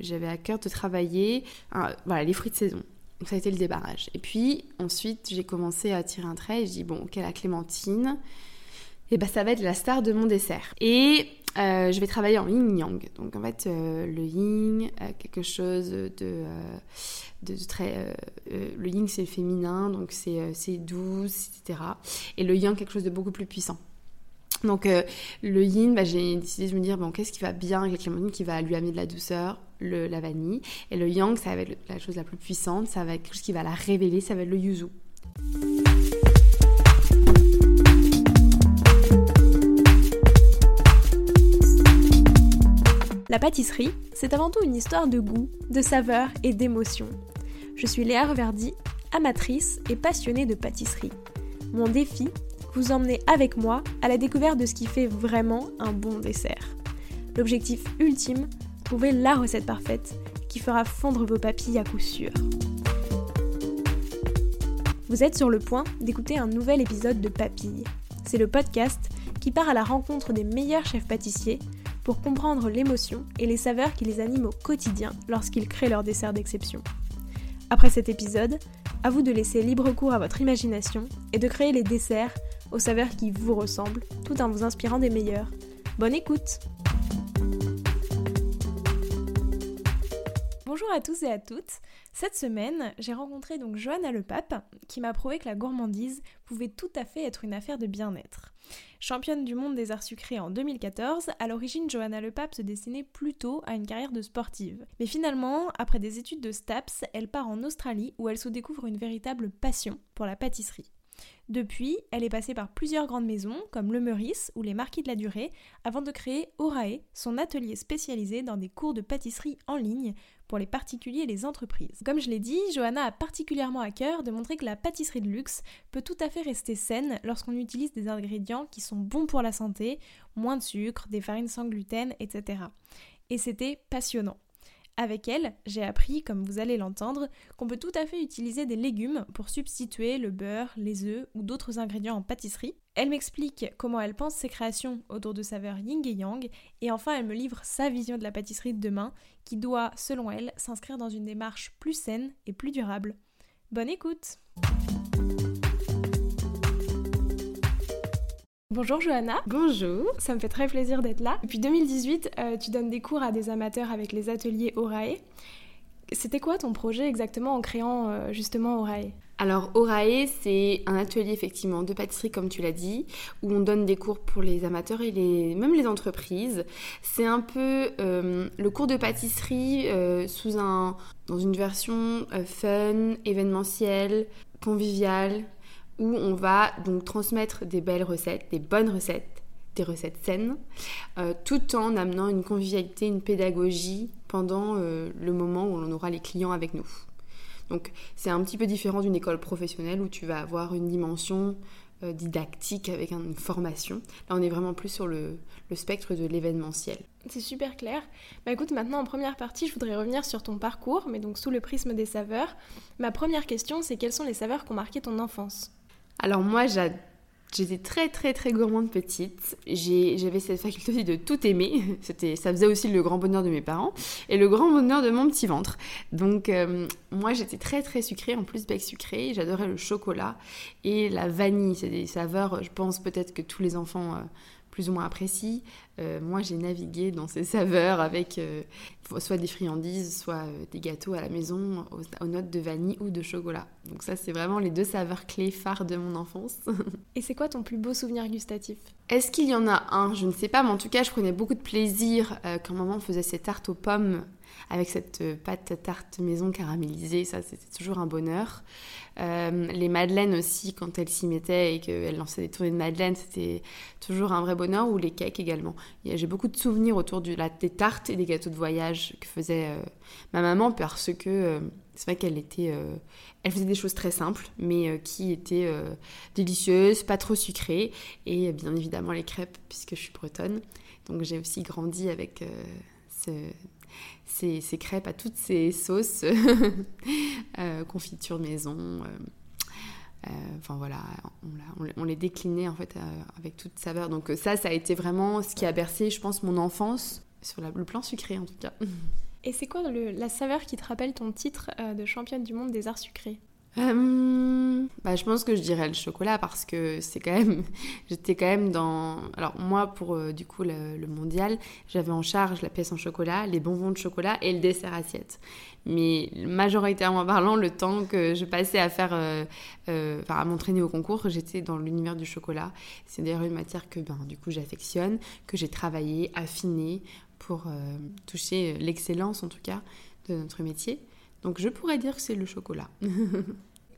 J'avais à cœur de travailler voilà, les fruits de saison. Donc ça a été le débarrage. Et puis ensuite, j'ai commencé à tirer un trait et je dis bon, ok, la clémentine, et eh ben ça va être la star de mon dessert. Et euh, je vais travailler en yin yang. Donc en fait, euh, le yin, euh, quelque chose de, très. le yin c'est féminin, donc c'est douce, etc. Et le yang, quelque chose de beaucoup plus puissant. Donc le yin, bah, j'ai décidé de me dire bon qu'est-ce qui va bien avec la clémentine qui va lui amener de la douceur, le, la vanille. Et le yang, ça va être la chose la plus puissante, ça va être quelque chose qui va la révéler, ça va être le yuzu. La pâtisserie, c'est avant tout une histoire de goût, de saveur et d'émotion. Je suis Léa Reverdy, amatrice et passionnée de pâtisserie. Mon défi, vous emmener avec moi à la découverte de ce qui fait vraiment un bon dessert. L'objectif ultime, trouver la recette parfaite qui fera fondre vos papilles à coup sûr. Vous êtes sur le point d'écouter un nouvel épisode de Papilles. C'est le podcast qui part à la rencontre des meilleurs chefs pâtissiers pour comprendre l'émotion et les saveurs qui les animent au quotidien lorsqu'ils créent leur dessert d'exception. Après cet épisode, à vous de laisser libre cours à votre imagination et de créer les desserts aux saveurs qui vous ressemblent tout en vous inspirant des meilleurs. Bonne écoute Bonjour à tous et à toutes. Cette semaine, j'ai rencontré donc Johanna Le Pape qui m'a prouvé que la gourmandise pouvait tout à fait être une affaire de bien-être. Championne du monde des arts sucrés en 2014, à l'origine Johanna Le Pape se destinait plutôt à une carrière de sportive. Mais finalement, après des études de STAPS, elle part en Australie où elle se découvre une véritable passion pour la pâtisserie. Depuis, elle est passée par plusieurs grandes maisons comme le Meurice ou les Marquis de la Durée avant de créer Orae, son atelier spécialisé dans des cours de pâtisserie en ligne pour les particuliers et les entreprises. Comme je l'ai dit, Johanna a particulièrement à cœur de montrer que la pâtisserie de luxe peut tout à fait rester saine lorsqu'on utilise des ingrédients qui sont bons pour la santé, moins de sucre, des farines sans gluten, etc. Et c'était passionnant. Avec elle, j'ai appris, comme vous allez l'entendre, qu'on peut tout à fait utiliser des légumes pour substituer le beurre, les œufs ou d'autres ingrédients en pâtisserie. Elle m'explique comment elle pense ses créations autour de saveurs yin et yang, et enfin elle me livre sa vision de la pâtisserie de demain, qui doit, selon elle, s'inscrire dans une démarche plus saine et plus durable. Bonne écoute Bonjour Johanna. Bonjour. Ça me fait très plaisir d'être là. Depuis 2018, euh, tu donnes des cours à des amateurs avec les ateliers Orae. C'était quoi ton projet exactement en créant euh, justement Orae? Alors Orae, c'est un atelier effectivement de pâtisserie comme tu l'as dit, où on donne des cours pour les amateurs et les, même les entreprises. C'est un peu euh, le cours de pâtisserie sous un, dans une version fun, événementielle, conviviale, où on va donc transmettre des belles recettes, des bonnes recettes, des recettes saines, euh, tout en amenant une convivialité, une pédagogie pendant euh, le moment où on aura les clients avec nous. Donc c'est un petit peu différent d'une école professionnelle où tu vas avoir une dimension euh, didactique avec une formation. Là on est vraiment plus sur le, spectre de l'événementiel. C'est super clair. Bah écoute, maintenant en première partie, je voudrais revenir sur ton parcours, mais donc sous le prisme des saveurs. Ma première question, c'est quelles sont les saveurs qui ont marqué ton enfance? Alors moi, J'étais très très très gourmande petite. J'avais cette faculté de tout aimer. C'était, ça faisait aussi le grand bonheur de mes parents et le grand bonheur de mon petit ventre. Donc euh, moi j'étais très très sucrée, en plus bec sucré. J'adorais le chocolat et la vanille. C'est des saveurs, je pense peut-être que tous les enfants euh, plus ou moins apprécie. Euh, moi, j'ai navigué dans ces saveurs avec euh, soit des friandises, soit euh, des gâteaux à la maison aux, notes de vanille ou de chocolat. Donc ça, c'est vraiment les deux saveurs clés phares de mon enfance. Et c'est quoi ton plus beau souvenir gustatif? Est-ce qu'il y en a un? Je ne sais pas, mais en tout cas, je prenais beaucoup de plaisir quand maman faisait ses tartes aux pommes avec cette pâte tarte maison caramélisée. Ça, c'était toujours un bonheur. Euh, les madeleines aussi, quand elle s'y mettait et qu'elle lançait des tournées de madeleines, c'était toujours un vrai bonheur. Ou les cakes également. J'ai beaucoup de souvenirs autour du, la, des tartes et des gâteaux de voyage que faisait euh, ma maman parce que euh, c'est vrai qu'elle était, elle faisait des choses très simples, mais qui étaient délicieuses, pas trop sucrées, et bien évidemment les crêpes puisque je suis bretonne. Donc j'ai aussi grandi avec ce, ces, crêpes à toutes ces sauces, euh, confiture maison. Euh, euh, enfin voilà, on, les déclinait en fait avec toute saveur. Donc ça, ça a été vraiment ce qui a bercé, je pense, mon enfance sur le plan sucré en tout cas. Et c'est quoi la saveur qui te rappelle ton titre de championne du monde des arts sucrés? Euh, bah, je pense que je dirais le chocolat parce que c'est quand même. J'étais quand même dans. Alors, moi, pour euh, du coup le, mondial, j'avais en charge la pièce en chocolat, les bonbons de chocolat et le dessert assiette. Mais majoritairement parlant, le temps que je passais à faire. Euh, enfin, à m'entraîner au concours, j'étais dans l'univers du chocolat. C'est d'ailleurs une matière que, ben, du coup, j'affectionne, que j'ai travaillé, affiné pour toucher l'excellence, en tout cas, de notre métier. Donc je pourrais dire que c'est le chocolat.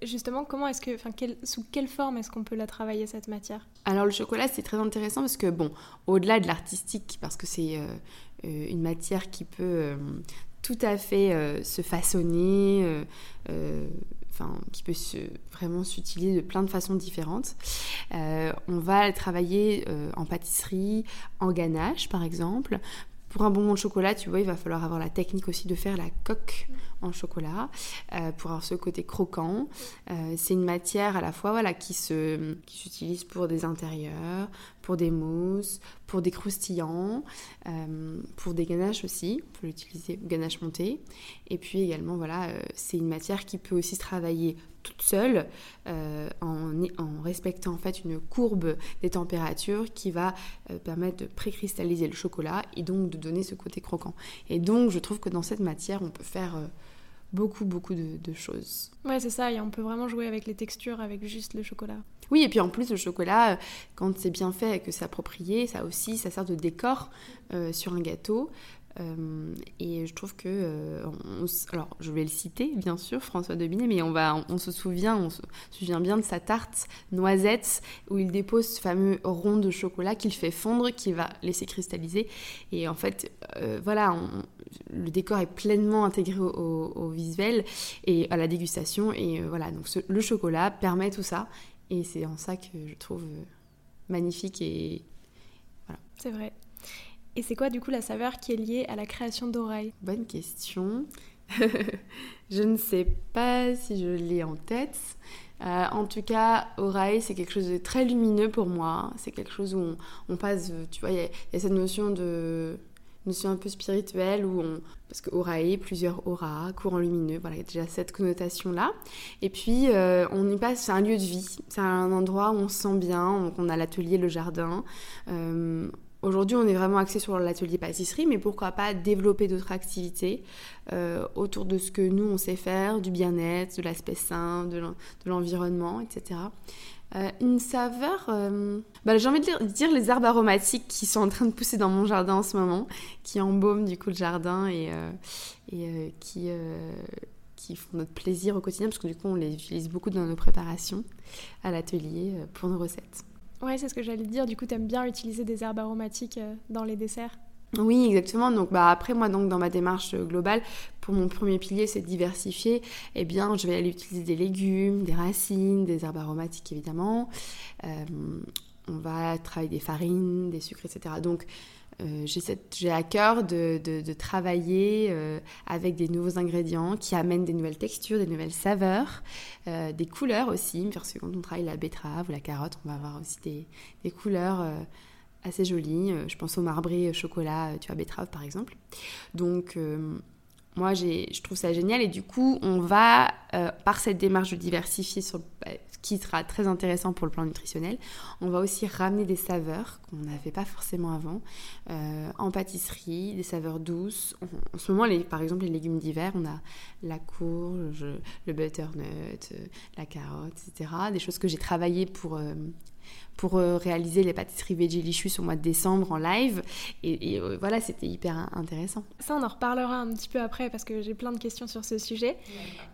Justement, comment est-ce que, enfin, sous quelle forme est-ce qu'on peut la travailler cette matière? Alors le chocolat, c'est très intéressant parce que bon, au-delà de l'artistique, parce que c'est euh, euh, une matière qui peut euh, tout à fait se façonner, enfin, qui peut se, vraiment s'utiliser de plein de façons différentes. on va travailler en pâtisserie, en ganache par exemple, pour un bonbon de chocolat, tu vois, il va falloir avoir la technique aussi de faire la coque en chocolat euh, pour avoir ce côté croquant. Euh, c'est une matière à la fois voilà, qui, se, qui s'utilise pour des intérieurs, pour des mousses, pour des croustillants, euh, pour des ganaches aussi. On peut l'utiliser, ganache montée. Et puis également, voilà, c'est une matière qui peut aussi se travailler toute seule euh, en, respectant en fait une courbe des températures qui va euh, permettre de précristalliser le chocolat et donc de donner ce côté croquant. Et donc je trouve que dans cette matière on peut faire euh, beaucoup beaucoup de, choses. Ouais c'est ça et on peut vraiment jouer avec les textures avec juste le chocolat. Oui et puis en plus le chocolat quand c'est bien fait et que c'est approprié ça aussi ça sert de décor sur un gâteau. Euh, et je trouve que, euh, alors je vais le citer bien sûr, François Debinet, mais on, va, on, se souvient, on se souvient bien de sa tarte noisette où il dépose ce fameux rond de chocolat qu'il fait fondre, qu'il va laisser cristalliser. Et en fait, euh, voilà, le décor est pleinement intégré au, visuel et à la dégustation. Et voilà, donc le chocolat permet tout ça. Et c'est en ça que je trouve magnifique et voilà. C'est vrai. Et c'est quoi du coup la saveur qui est liée à la création d'oreilles? Bonne question. je ne sais pas si je l'ai en tête. Euh, en tout cas, oreille, c'est quelque chose de très lumineux pour moi. C'est quelque chose où on, passe, tu vois, il y, a cette notion de notion un peu spirituelle où on parce que oreille, plusieurs auras, courant lumineux, voilà, il y a déjà cette connotation là. Et puis euh, on y passe, c'est un lieu de vie, c'est un endroit où on se sent bien, on, a l'atelier, le jardin. Euh, Aujourd'hui, on est vraiment axé sur l'atelier pâtisserie, mais pourquoi pas développer d'autres activités euh, autour de ce que nous, on sait faire, du bien-être, de l'aspect sain, de l'environnement, etc. Euh, une saveur, euh, bah, j'ai envie de dire, les herbes aromatiques qui sont en train de pousser dans mon jardin en ce moment, qui embaument du coup le jardin et, et qui, font notre plaisir au quotidien, parce que du coup on les utilise beaucoup dans nos préparations à l'atelier pour nos recettes. Ouais, c'est ce que j'allais dire. Du coup, tu aimes bien utiliser des herbes aromatiques euh, dans les desserts? Oui, exactement. Donc, bah, après, moi, donc, dans ma démarche globale, pour mon premier pilier, c'est diversifier. Eh bien, je vais aller utiliser des légumes, des racines, des herbes aromatiques, évidemment. Euh, on va travailler des farines, des sucres, etc. Donc, euh, j'ai à cœur de, travailler euh, avec des nouveaux ingrédients qui amènent des nouvelles textures, des nouvelles saveurs, euh, des couleurs aussi, parce que quand on travaille la betterave ou la carotte, on va avoir aussi des, couleurs assez jolies. je pense au marbré chocolat, tu vois, betterave par exemple. Donc, moi, je trouve ça génial et du coup, on va, par cette démarche de diversifier sur, bah, qui sera très intéressant pour le plan nutritionnel. On va aussi ramener des saveurs qu'on n'avait pas forcément avant euh, en pâtisserie, des saveurs douces. En, ce moment, les, par exemple, les légumes d'hiver, on a la courge, le butternut, euh, la carotte, etc. Des choses que j'ai travaillées pour euh, pour euh, réaliser les pâtisseries Vegelicious au mois de décembre en live. Et, euh, voilà, c'était hyper intéressant. Ça, on en reparlera un petit peu après parce que j'ai plein de questions sur ce sujet.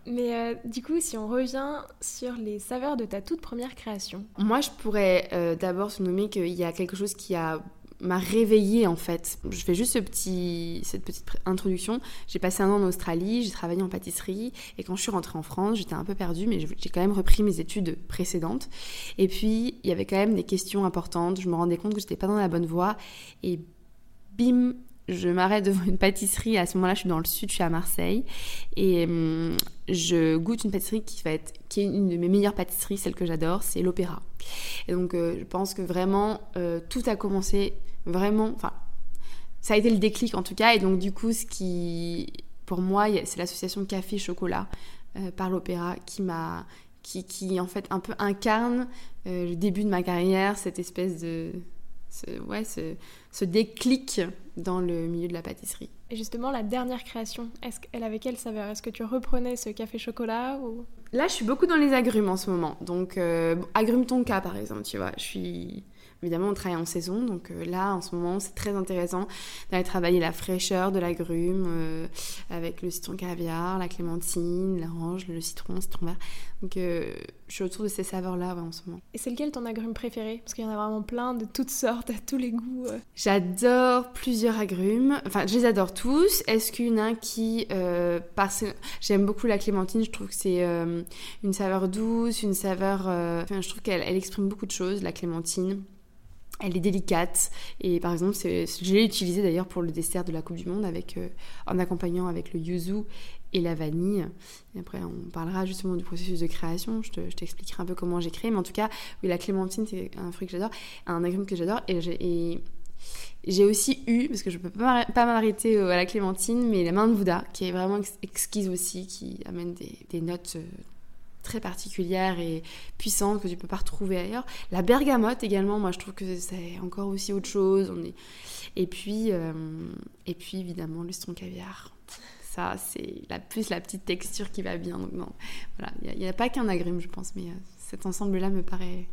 Mais euh, du coup, si on revient sur les saveurs de ta toute première création. Moi, je pourrais d'abord se nommer qu'il y a quelque chose qui a m'a réveillée en fait. Je fais juste ce petit, cette petite introduction. J'ai passé un an en Australie, j'ai travaillé en pâtisserie et quand je suis rentrée en France, j'étais un peu perdue, mais j'ai quand même repris mes études précédentes. Et puis il y avait quand même des questions importantes. Je me rendais compte que j'étais pas dans la bonne voie et bim, je m'arrête devant une pâtisserie. À ce moment-là, je suis dans le sud, je suis à Marseille. Et hum, je goûte une pâtisserie qui va être, qui est une de mes meilleures pâtisseries, celle que j'adore, c'est l'Opéra. Et donc, euh, je pense que vraiment, euh, tout a commencé vraiment. Enfin, ça a été le déclic en tout cas. Et donc, du coup, ce qui pour moi, c'est l'association café-chocolat par l'opéra qui m'a qui, qui, en fait un peu incarne le début de ma carrière, cette espèce de ce, ouais, ce, ce, déclic dans le milieu de la pâtisserie. Et justement, la dernière création, est-ce qu'elle avait quelle saveur? Est-ce que tu reprenais ce café chocolat ou... Là, je suis beaucoup dans les agrumes en ce moment. Donc, euh, agrumes tonka, par exemple, tu vois. Je suis Évidemment, on travaille en saison, donc euh, là, en ce moment, c'est très intéressant d'aller travailler la fraîcheur de l'agrume euh, avec le citron caviar, la clémentine, l'orange, le citron, le citron vert. Donc, euh, je suis autour de ces saveurs-là en ce moment. Et c'est lequel ton agrume préféré? Parce qu'il y en a vraiment plein de toutes sortes, à tous les goûts. J'adore plusieurs agrumes. Enfin, je les adore tous. Est-ce qu'il y en a qui. parce... J'aime beaucoup la clémentine, je trouve que c'est une saveur douce, une saveur. Enfin, je trouve qu'elle elle exprime beaucoup de choses, la clémentine. Elle est délicate et par exemple, je l'ai utilisée d'ailleurs pour le dessert de la Coupe du Monde avec, euh, en accompagnant avec le yuzu et la vanille. Après, on parlera justement du processus de création. Je, t'expliquerai un peu comment j'ai créé. Mais en tout cas, oui, la clémentine, c'est un fruit que j'adore, un agrume que j'adore. Et j'ai aussi eu, parce que je peux pas m'arrêter à la clémentine, mais la main de Bouddha, qui est vraiment exquise aussi, qui amène des, notes euh, très particulière et puissante que tu peux pas retrouver ailleurs. La bergamote également, moi je trouve que c'est encore aussi autre chose. On est... Et puis, euh, et puis évidemment caviar. Ça, c'est la plus la petite texture qui va bien. Donc non, voilà, il n'y a, pas qu'un agrume, je pense, mais euh, cet ensemble-là me paraît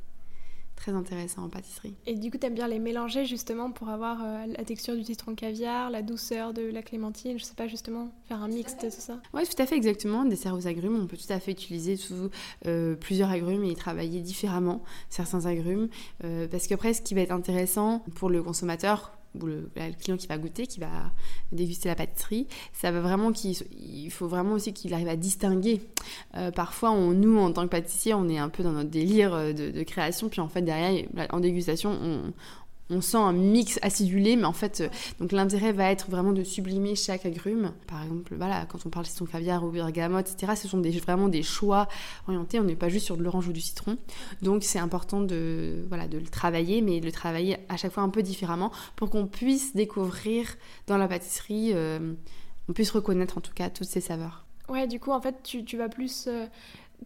très intéressant en pâtisserie. Et du coup, tu aimes bien les mélanger justement pour avoir euh, la texture du citron caviar, la douceur de la clémentine, je sais pas justement, faire un mix de tout ça? Oui, tout à fait, exactement. Des aux agrumes, on peut tout à fait utiliser sous, euh, plusieurs agrumes et y travailler différemment certains agrumes. Euh, parce qu'après, ce qui va être intéressant pour le consommateur, ou le, client qui va goûter, qui va déguster la pâtisserie, ça va vraiment qu'il faut vraiment aussi qu'il arrive à distinguer. Euh, parfois, on, nous, en tant que pâtissier, on est un peu dans notre délire de, de création, puis en fait, derrière, en dégustation, on, on sent un mix acidulé, mais en fait, euh, donc l'intérêt va être vraiment de sublimer chaque agrume. Par exemple, voilà, quand on parle de citron caviar ou bergamote, etc., ce sont vraiment des choix orientés. On n'est pas juste sur de l'orange ou du citron. Donc, c'est important de, voilà, de le travailler, mais de le travailler à chaque fois un peu différemment pour qu'on puisse découvrir dans la pâtisserie, euh, on puisse reconnaître en tout cas toutes ces saveurs. Ouais, du coup, en fait, tu, vas plus euh,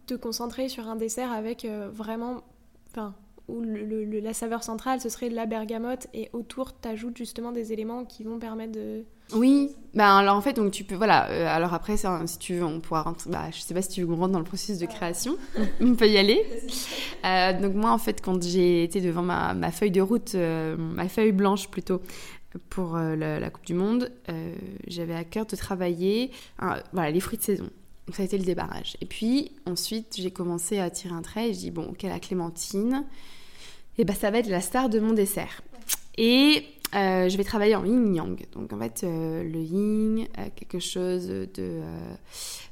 te concentrer sur un dessert avec vraiment. Enfin, où la saveur centrale, ce serait la bergamote, et autour, tu ajoutes justement des éléments qui vont permettre de... Oui, bah alors en fait, donc tu peux, voilà, euh, alors après, si tu veux, on pourra rentrer, bah, je sais pas si tu veux qu'on rentre dans le processus de création, on peut y aller. Euh, donc moi, en fait, quand j'ai été devant ma, ma feuille de route, euh, ma feuille blanche plutôt, pour la, la, Coupe du Monde, j'avais à cœur de travailler voilà, les fruits de saison. Donc ça a été le débarrage. Et puis ensuite, j'ai commencé à tirer un trait et je dis, bon, ok, la clémentine, et bah ça va être la star de mon dessert. Et euh, je vais travailler en yin-yang. Donc en fait, euh, le yin, euh, quelque chose de,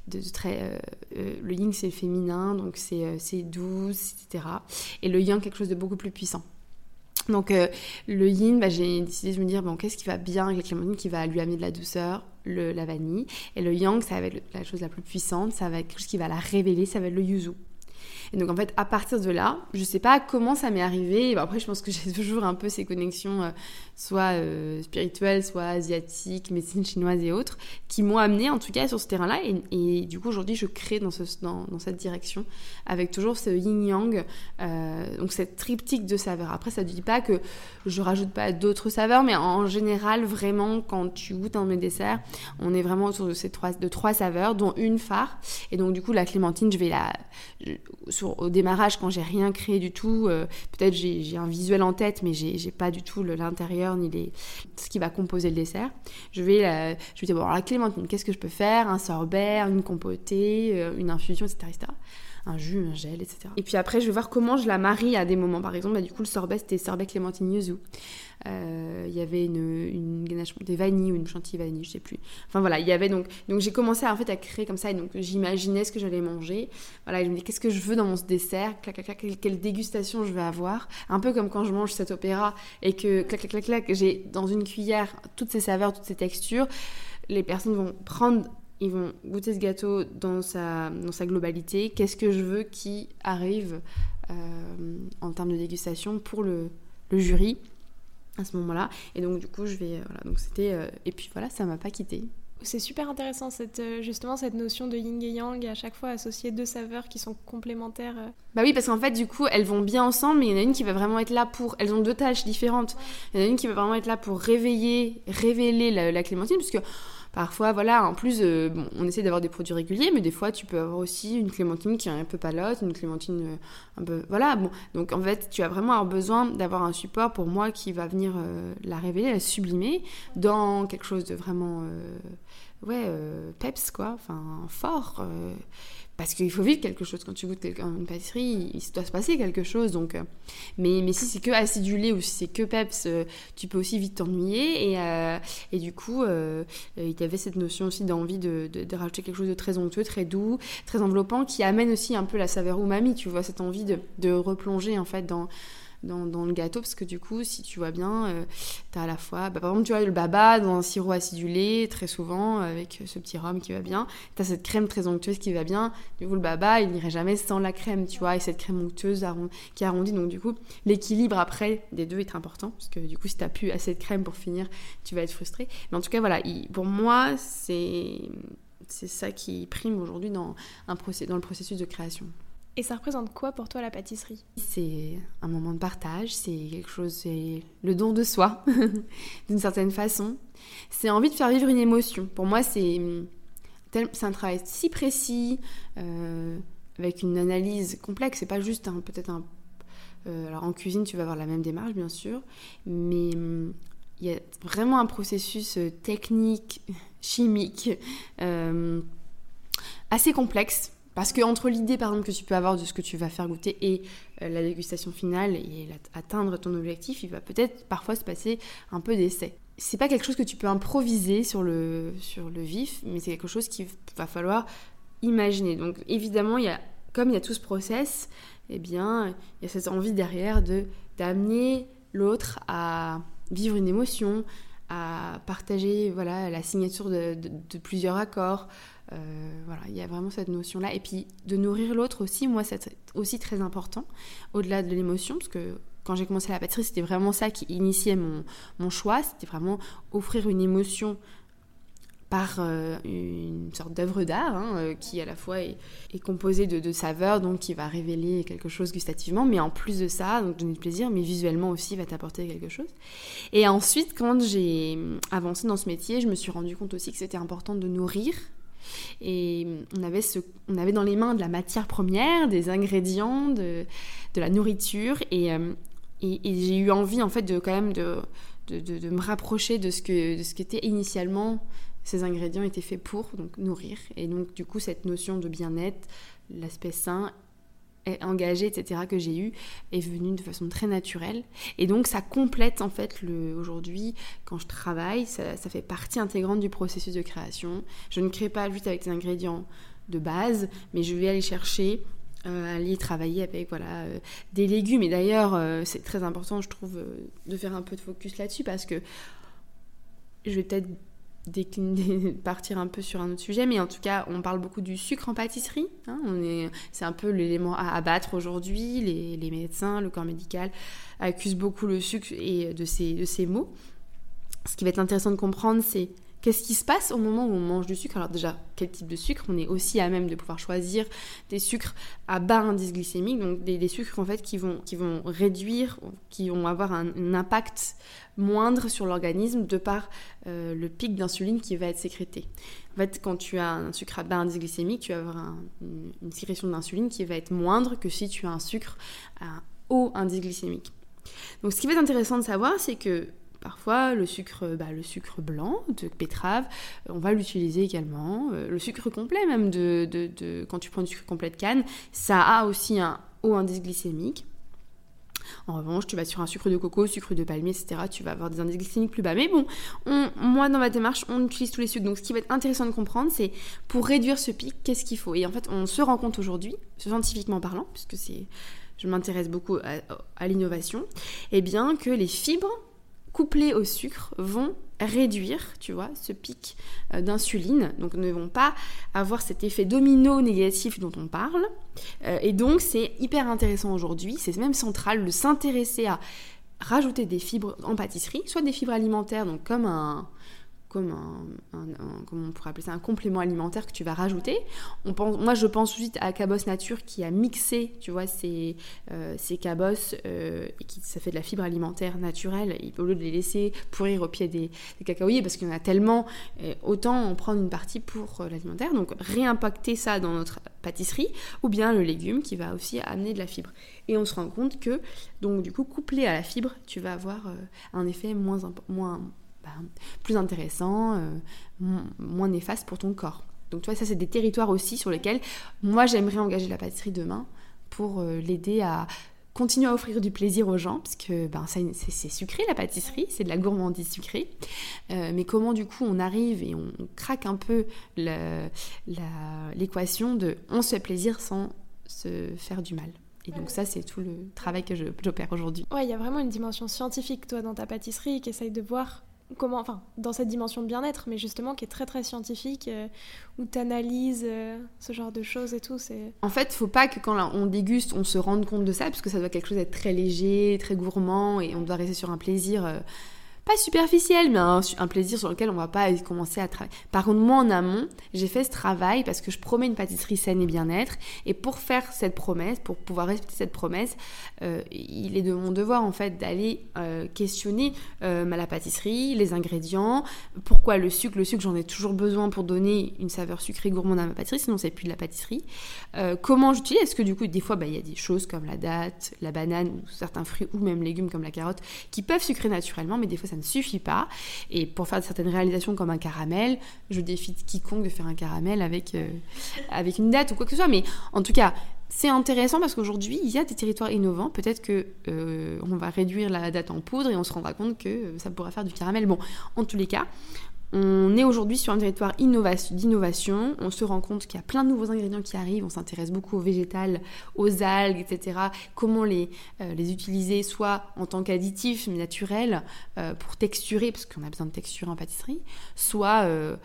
de, très... le yin, c'est féminin, donc c'est doux, etc. Et le yang, quelque chose de beaucoup plus puissant. Donc le yin, bah, j'ai décidé de me dire, bon, qu'est-ce qui va bien avec la clémentine, qui va lui amener de la douceur, le, la vanille. Et le yang, ça va être la chose la plus puissante, ça va être quelque chose qui va la révéler, ça va être le yuzu. Et donc en fait, à partir de là, je sais pas comment ça m'est arrivé. après, je pense que j'ai toujours un peu ces connexions, euh, soit euh, spirituelles, soit asiatiques, médecine chinoise et autres, qui m'ont amené en tout cas sur ce terrain-là. Et, du coup, aujourd'hui, je crée dans, ce, dans, cette direction, avec toujours ce yin-yang, euh, donc cette triptyque de saveurs. Après, ça ne dit pas que je rajoute pas d'autres saveurs, mais en général, vraiment, quand tu goûtes un de mes desserts, on est vraiment autour de ces trois, de trois saveurs, dont une phare. Et donc, du coup, la clémentine, je vais la au démarrage, quand j'ai rien créé du tout, euh, peut-être j'ai un visuel en tête, mais j'ai pas du tout l'intérieur ni les, ce qui va composer le dessert. Je vais, euh, je vais dire, bon, alors la clémentine, qu'est-ce que je peux faire? Un sorbet, une compotée, euh, une infusion, etc., etc un jus, un gel, etc. Et puis après, je vais voir comment je la marie à des moments. Par exemple, bah, du coup, le sorbet, c'était sorbet clémentine yuzu. Euh, il y avait une, ganache des vanilles ou une chantilly vanille, je sais plus. Enfin voilà, il y avait donc donc j'ai commencé en fait à créer comme ça et donc j'imaginais ce que j'allais manger. Voilà, je me dis qu'est-ce que je veux dans mon dessert, clac clac clac, quelle dégustation je vais avoir? Un peu comme quand je mange cet opéra et que clac clac clac clac, j'ai dans une cuillère toutes ces saveurs, toutes ces textures. Les personnes vont prendre ils vont goûter ce gâteau dans sa, dans sa globalité. Qu'est-ce que je veux qui arrive euh, en termes de dégustation pour le, le jury à ce moment-là. Et donc, du coup, je vais. Euh, voilà, donc c'était. Euh, et puis voilà, ça m'a pas quitté. C'est super intéressant cette, justement cette notion de yin et yang et à chaque fois associer deux saveurs qui sont complémentaires. Bah oui, parce qu'en fait, du coup, elles vont bien ensemble, mais il y en a une qui va vraiment être là pour. Elles ont deux tâches différentes. Il y en a une qui va vraiment être là pour réveiller, révéler la, la clémentine, parce que parfois, voilà, en plus, euh, on essaie d'avoir des produits réguliers, mais des fois, tu peux avoir aussi une clémentine qui est un peu palote, une clémentine euh, un peu. Voilà, bon. Donc, en fait, tu vas vraiment besoin d'avoir un support pour moi qui va venir euh, la révéler, la sublimer dans quelque chose de vraiment. Ouais, euh, peps, quoi, enfin, fort. euh, parce qu'il faut vivre quelque chose quand tu goûtes une pâtisserie, il doit se passer quelque chose. Donc, euh, mais, mais si c'est que acidulé ou si c'est que peps, tu peux aussi vite t'ennuyer. Et, et du coup, il y avait cette notion aussi d'envie de, de, de rajouter quelque chose de très onctueux, très doux, très enveloppant, qui amène aussi un peu la saveur umami. Tu vois, cette envie de, de replonger en fait dans, dans, le gâteau. Parce que du coup, si tu vois bien, euh, tu as à la fois, bah, par exemple, tu vois le baba dans un sirop acidulé, très souvent, avec ce petit rhum qui va bien. Tu as cette crème très onctueuse qui va bien. Du coup, le baba, il n'irait jamais sans la crème, tu vois, et cette crème onctueuse qui arrondit. Donc, du coup, l'équilibre après des deux est important, parce que du coup, si tu plus assez de crème pour finir, tu vas être frustré. Mais en tout cas, voilà, il- pour moi, c'est c'est ça qui prime aujourd'hui dans, un dans le processus de création. Et ça représente quoi pour toi la pâtisserie? C'est un moment de partage, c'est quelque chose, c'est le don de soi, d'une certaine façon. C'est envie de faire vivre une émotion. Pour moi, c'est c'est un travail si précis, euh, avec une analyse complexe. C'est pas juste un- peut-être un. euh, alors en cuisine, tu vas avoir la même démarche, bien sûr, mais hum, il y a vraiment un processus euh, technique, chimique, assez complexe. Parce que entre l'idée, par exemple, que tu peux avoir de ce que tu vas faire goûter et euh, la dégustation finale et atteindre ton objectif, il va peut-être parfois se passer un peu d'essai. C'est pas quelque chose que tu peux improviser sur le, sur le vif, mais c'est quelque chose qu'il va falloir imaginer. Donc évidemment, il y a, comme il y a tout ce process, eh bien, il y a cette envie derrière de d'amener l'autre à vivre une émotion, à partager voilà la signature de plusieurs accords. Euh, voilà, il y a vraiment cette notion-là. Et puis de nourrir l'autre aussi, moi, c'est aussi très important, au-delà de l'émotion, parce que quand j'ai commencé la pâtisserie, c'était vraiment ça qui initiait mon, mon choix, c'était vraiment offrir une émotion par euh, une sorte d'œuvre d'art hein, euh, qui à la fois est, composée de, saveurs, donc qui va révéler quelque chose gustativement, mais en plus de ça, donc donner plaisir, mais visuellement aussi va t'apporter quelque chose. Et ensuite, quand j'ai hum, avancé dans ce métier, je me suis rendu compte aussi que c'était important de nourrir. Et on avait, on avait dans les mains de la matière première, des ingrédients, de, la nourriture, et, euh, et, j'ai eu envie en fait de quand même de- de me rapprocher de ce que de ce qu'était initialement ces ingrédients étaient faits pour donc nourrir. Et donc du coup cette notion de bien-être l'aspect sain est engagé etc que j'ai eu est venu de façon très naturelle. Et donc ça complète en fait le aujourd'hui quand je travaille ça, fait partie intégrante du processus de création. Je ne crée pas juste avec des ingrédients de base mais je vais aller chercher euh, aller travailler avec voilà euh, des légumes. Et d'ailleurs euh, c'est très important je trouve de faire un peu de focus là-dessus parce que je vais peut-être partir un peu sur un autre sujet, mais en tout cas, on parle beaucoup du sucre en pâtisserie. hein, c'est un peu l'élément à abattre aujourd'hui. Les, les médecins, le corps médical accusent beaucoup le sucre et de ces, de ces mots. Ce qui va être intéressant de comprendre, c'est qu'est-ce qui se passe au moment où on mange du sucre? Alors déjà, quel type de sucre? On est aussi à même de pouvoir choisir des sucres à bas indice glycémique, donc des, sucres en fait qui vont, qui vont réduire, qui vont avoir un, impact moindre sur l'organisme de par euh, le pic d'insuline qui va être sécrété. En fait, quand tu as un sucre à bas indice glycémique, tu vas avoir un- une, une sécrétion d'insuline qui va être moindre que si tu as un sucre à haut indice glycémique. Donc ce qui va être intéressant de savoir, c'est que parfois le sucre, bah, le sucre blanc de betterave, euh, on va l'utiliser également. Euh, le sucre complet même, de, quand tu prends du sucre complet de canne, ça a aussi un haut indice glycémique. En revanche, tu vas sur un sucre de coco, sucre de palmier, etc. Tu vas avoir des indices glycémiques plus bas. Mais bon, on- moi, dans ma démarche, on utilise tous les sucres. Donc, ce qui va être intéressant de comprendre, c'est pour réduire ce pic, qu'est-ce qu'il faut? Et en fait, on se rend compte aujourd'hui, scientifiquement parlant, puisque c'est, je m'intéresse beaucoup à, à l'innovation, eh bien que les fibres couplées au sucre vont réduire, tu vois, ce pic euh, d'insuline. Donc, ne vont pas avoir cet effet domino négatif dont on parle. Euh, et donc, c'est hyper intéressant aujourd'hui, c'est même central de s'intéresser à rajouter des fibres en pâtisserie, soit des fibres alimentaires, donc comme un, comme un, on pourrait appeler ça, un complément alimentaire que tu vas rajouter. Moi, je pense suite à Cabos Nature qui a mixé, tu vois, ces, euh, cabosses euh, et qui ça fait de la fibre alimentaire naturelle au lieu de les laisser pourrir au pied des, des cacaoyers parce qu'il y en a tellement, autant en prendre une partie pour euh, l'alimentaire. Donc réimpacter ça dans notre pâtisserie ou bien le légume qui va aussi amener de la fibre. Et on se rend compte que, donc du coup, couplé à la fibre, tu vas avoir un effet moins, moins plus intéressant, euh, moins néfaste pour ton corps. Donc tu vois, ça c'est des territoires aussi sur lesquels moi j'aimerais engager la pâtisserie demain pour euh, l'aider à continuer à offrir du plaisir aux gens, parce que ben, c'est sucré la pâtisserie, c'est de la gourmandise sucrée. Euh, mais comment du coup on arrive et on, craque un peu l'équation de on se fait plaisir sans se faire du mal. Et donc ça, c'est tout le travail que j'opère aujourd'hui. Ouais, il y a vraiment une dimension scientifique, toi, dans ta pâtisserie, qui essaye de voir comment, enfin, dans cette dimension de bien-être, mais justement qui est très très scientifique, euh, où tu analyses euh, ce genre de choses et tout. C'est... En fait, faut pas que quand on déguste, on se rende compte de ça, parce que ça doit quelque chose d'être très léger, très gourmand, et on doit rester sur un plaisir. Pas superficiel, mais un, plaisir sur lequel on va pas commencer à travailler. Par contre, moi en amont, j'ai fait ce travail parce que je promets une pâtisserie saine et bien-être. Et pour faire cette promesse, pour pouvoir respecter cette promesse, euh, il est de mon devoir en fait d'aller euh, questionner euh, la pâtisserie, les ingrédients, pourquoi le sucre. Le sucre, j'en ai toujours besoin pour donner une saveur sucrée gourmande à ma pâtisserie, sinon c'est plus de la pâtisserie. comment j'utilise? Est-ce que du coup, des fois, bah, il y a des choses comme la date, la banane, ou certains fruits ou même légumes comme la carotte qui peuvent sucrer naturellement, mais des fois ça ne suffit pas. Et pour faire certaines réalisations comme un caramel, je défie quiconque de faire un caramel avec, euh, avec une date ou quoi que ce soit. Mais en tout cas, c'est intéressant parce qu'aujourd'hui, il y a des territoires innovants. Peut-être que euh, on va réduire la date en poudre et on se rendra compte que ça pourra faire du caramel. Bon, en tous les cas, on est aujourd'hui sur un territoire d'innovation, on se rend compte qu'il y a plein de nouveaux ingrédients qui arrivent, on s'intéresse beaucoup aux végétales, aux algues, etc. Comment les, euh, les utiliser soit en tant qu'additifs naturels euh, pour texturer, parce qu'on a besoin de texture en pâtisserie, soit euh,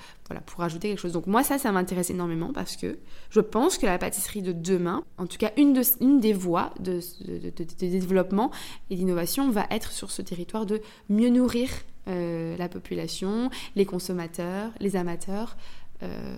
pour ajouter quelque chose. Donc moi ça, ça m'intéresse énormément parce que je pense que la pâtisserie de demain, en tout cas une, de, une des voies de développement et d'innovation va être sur ce territoire de mieux nourrir euh, la population, les consommateurs, les amateurs. Euh,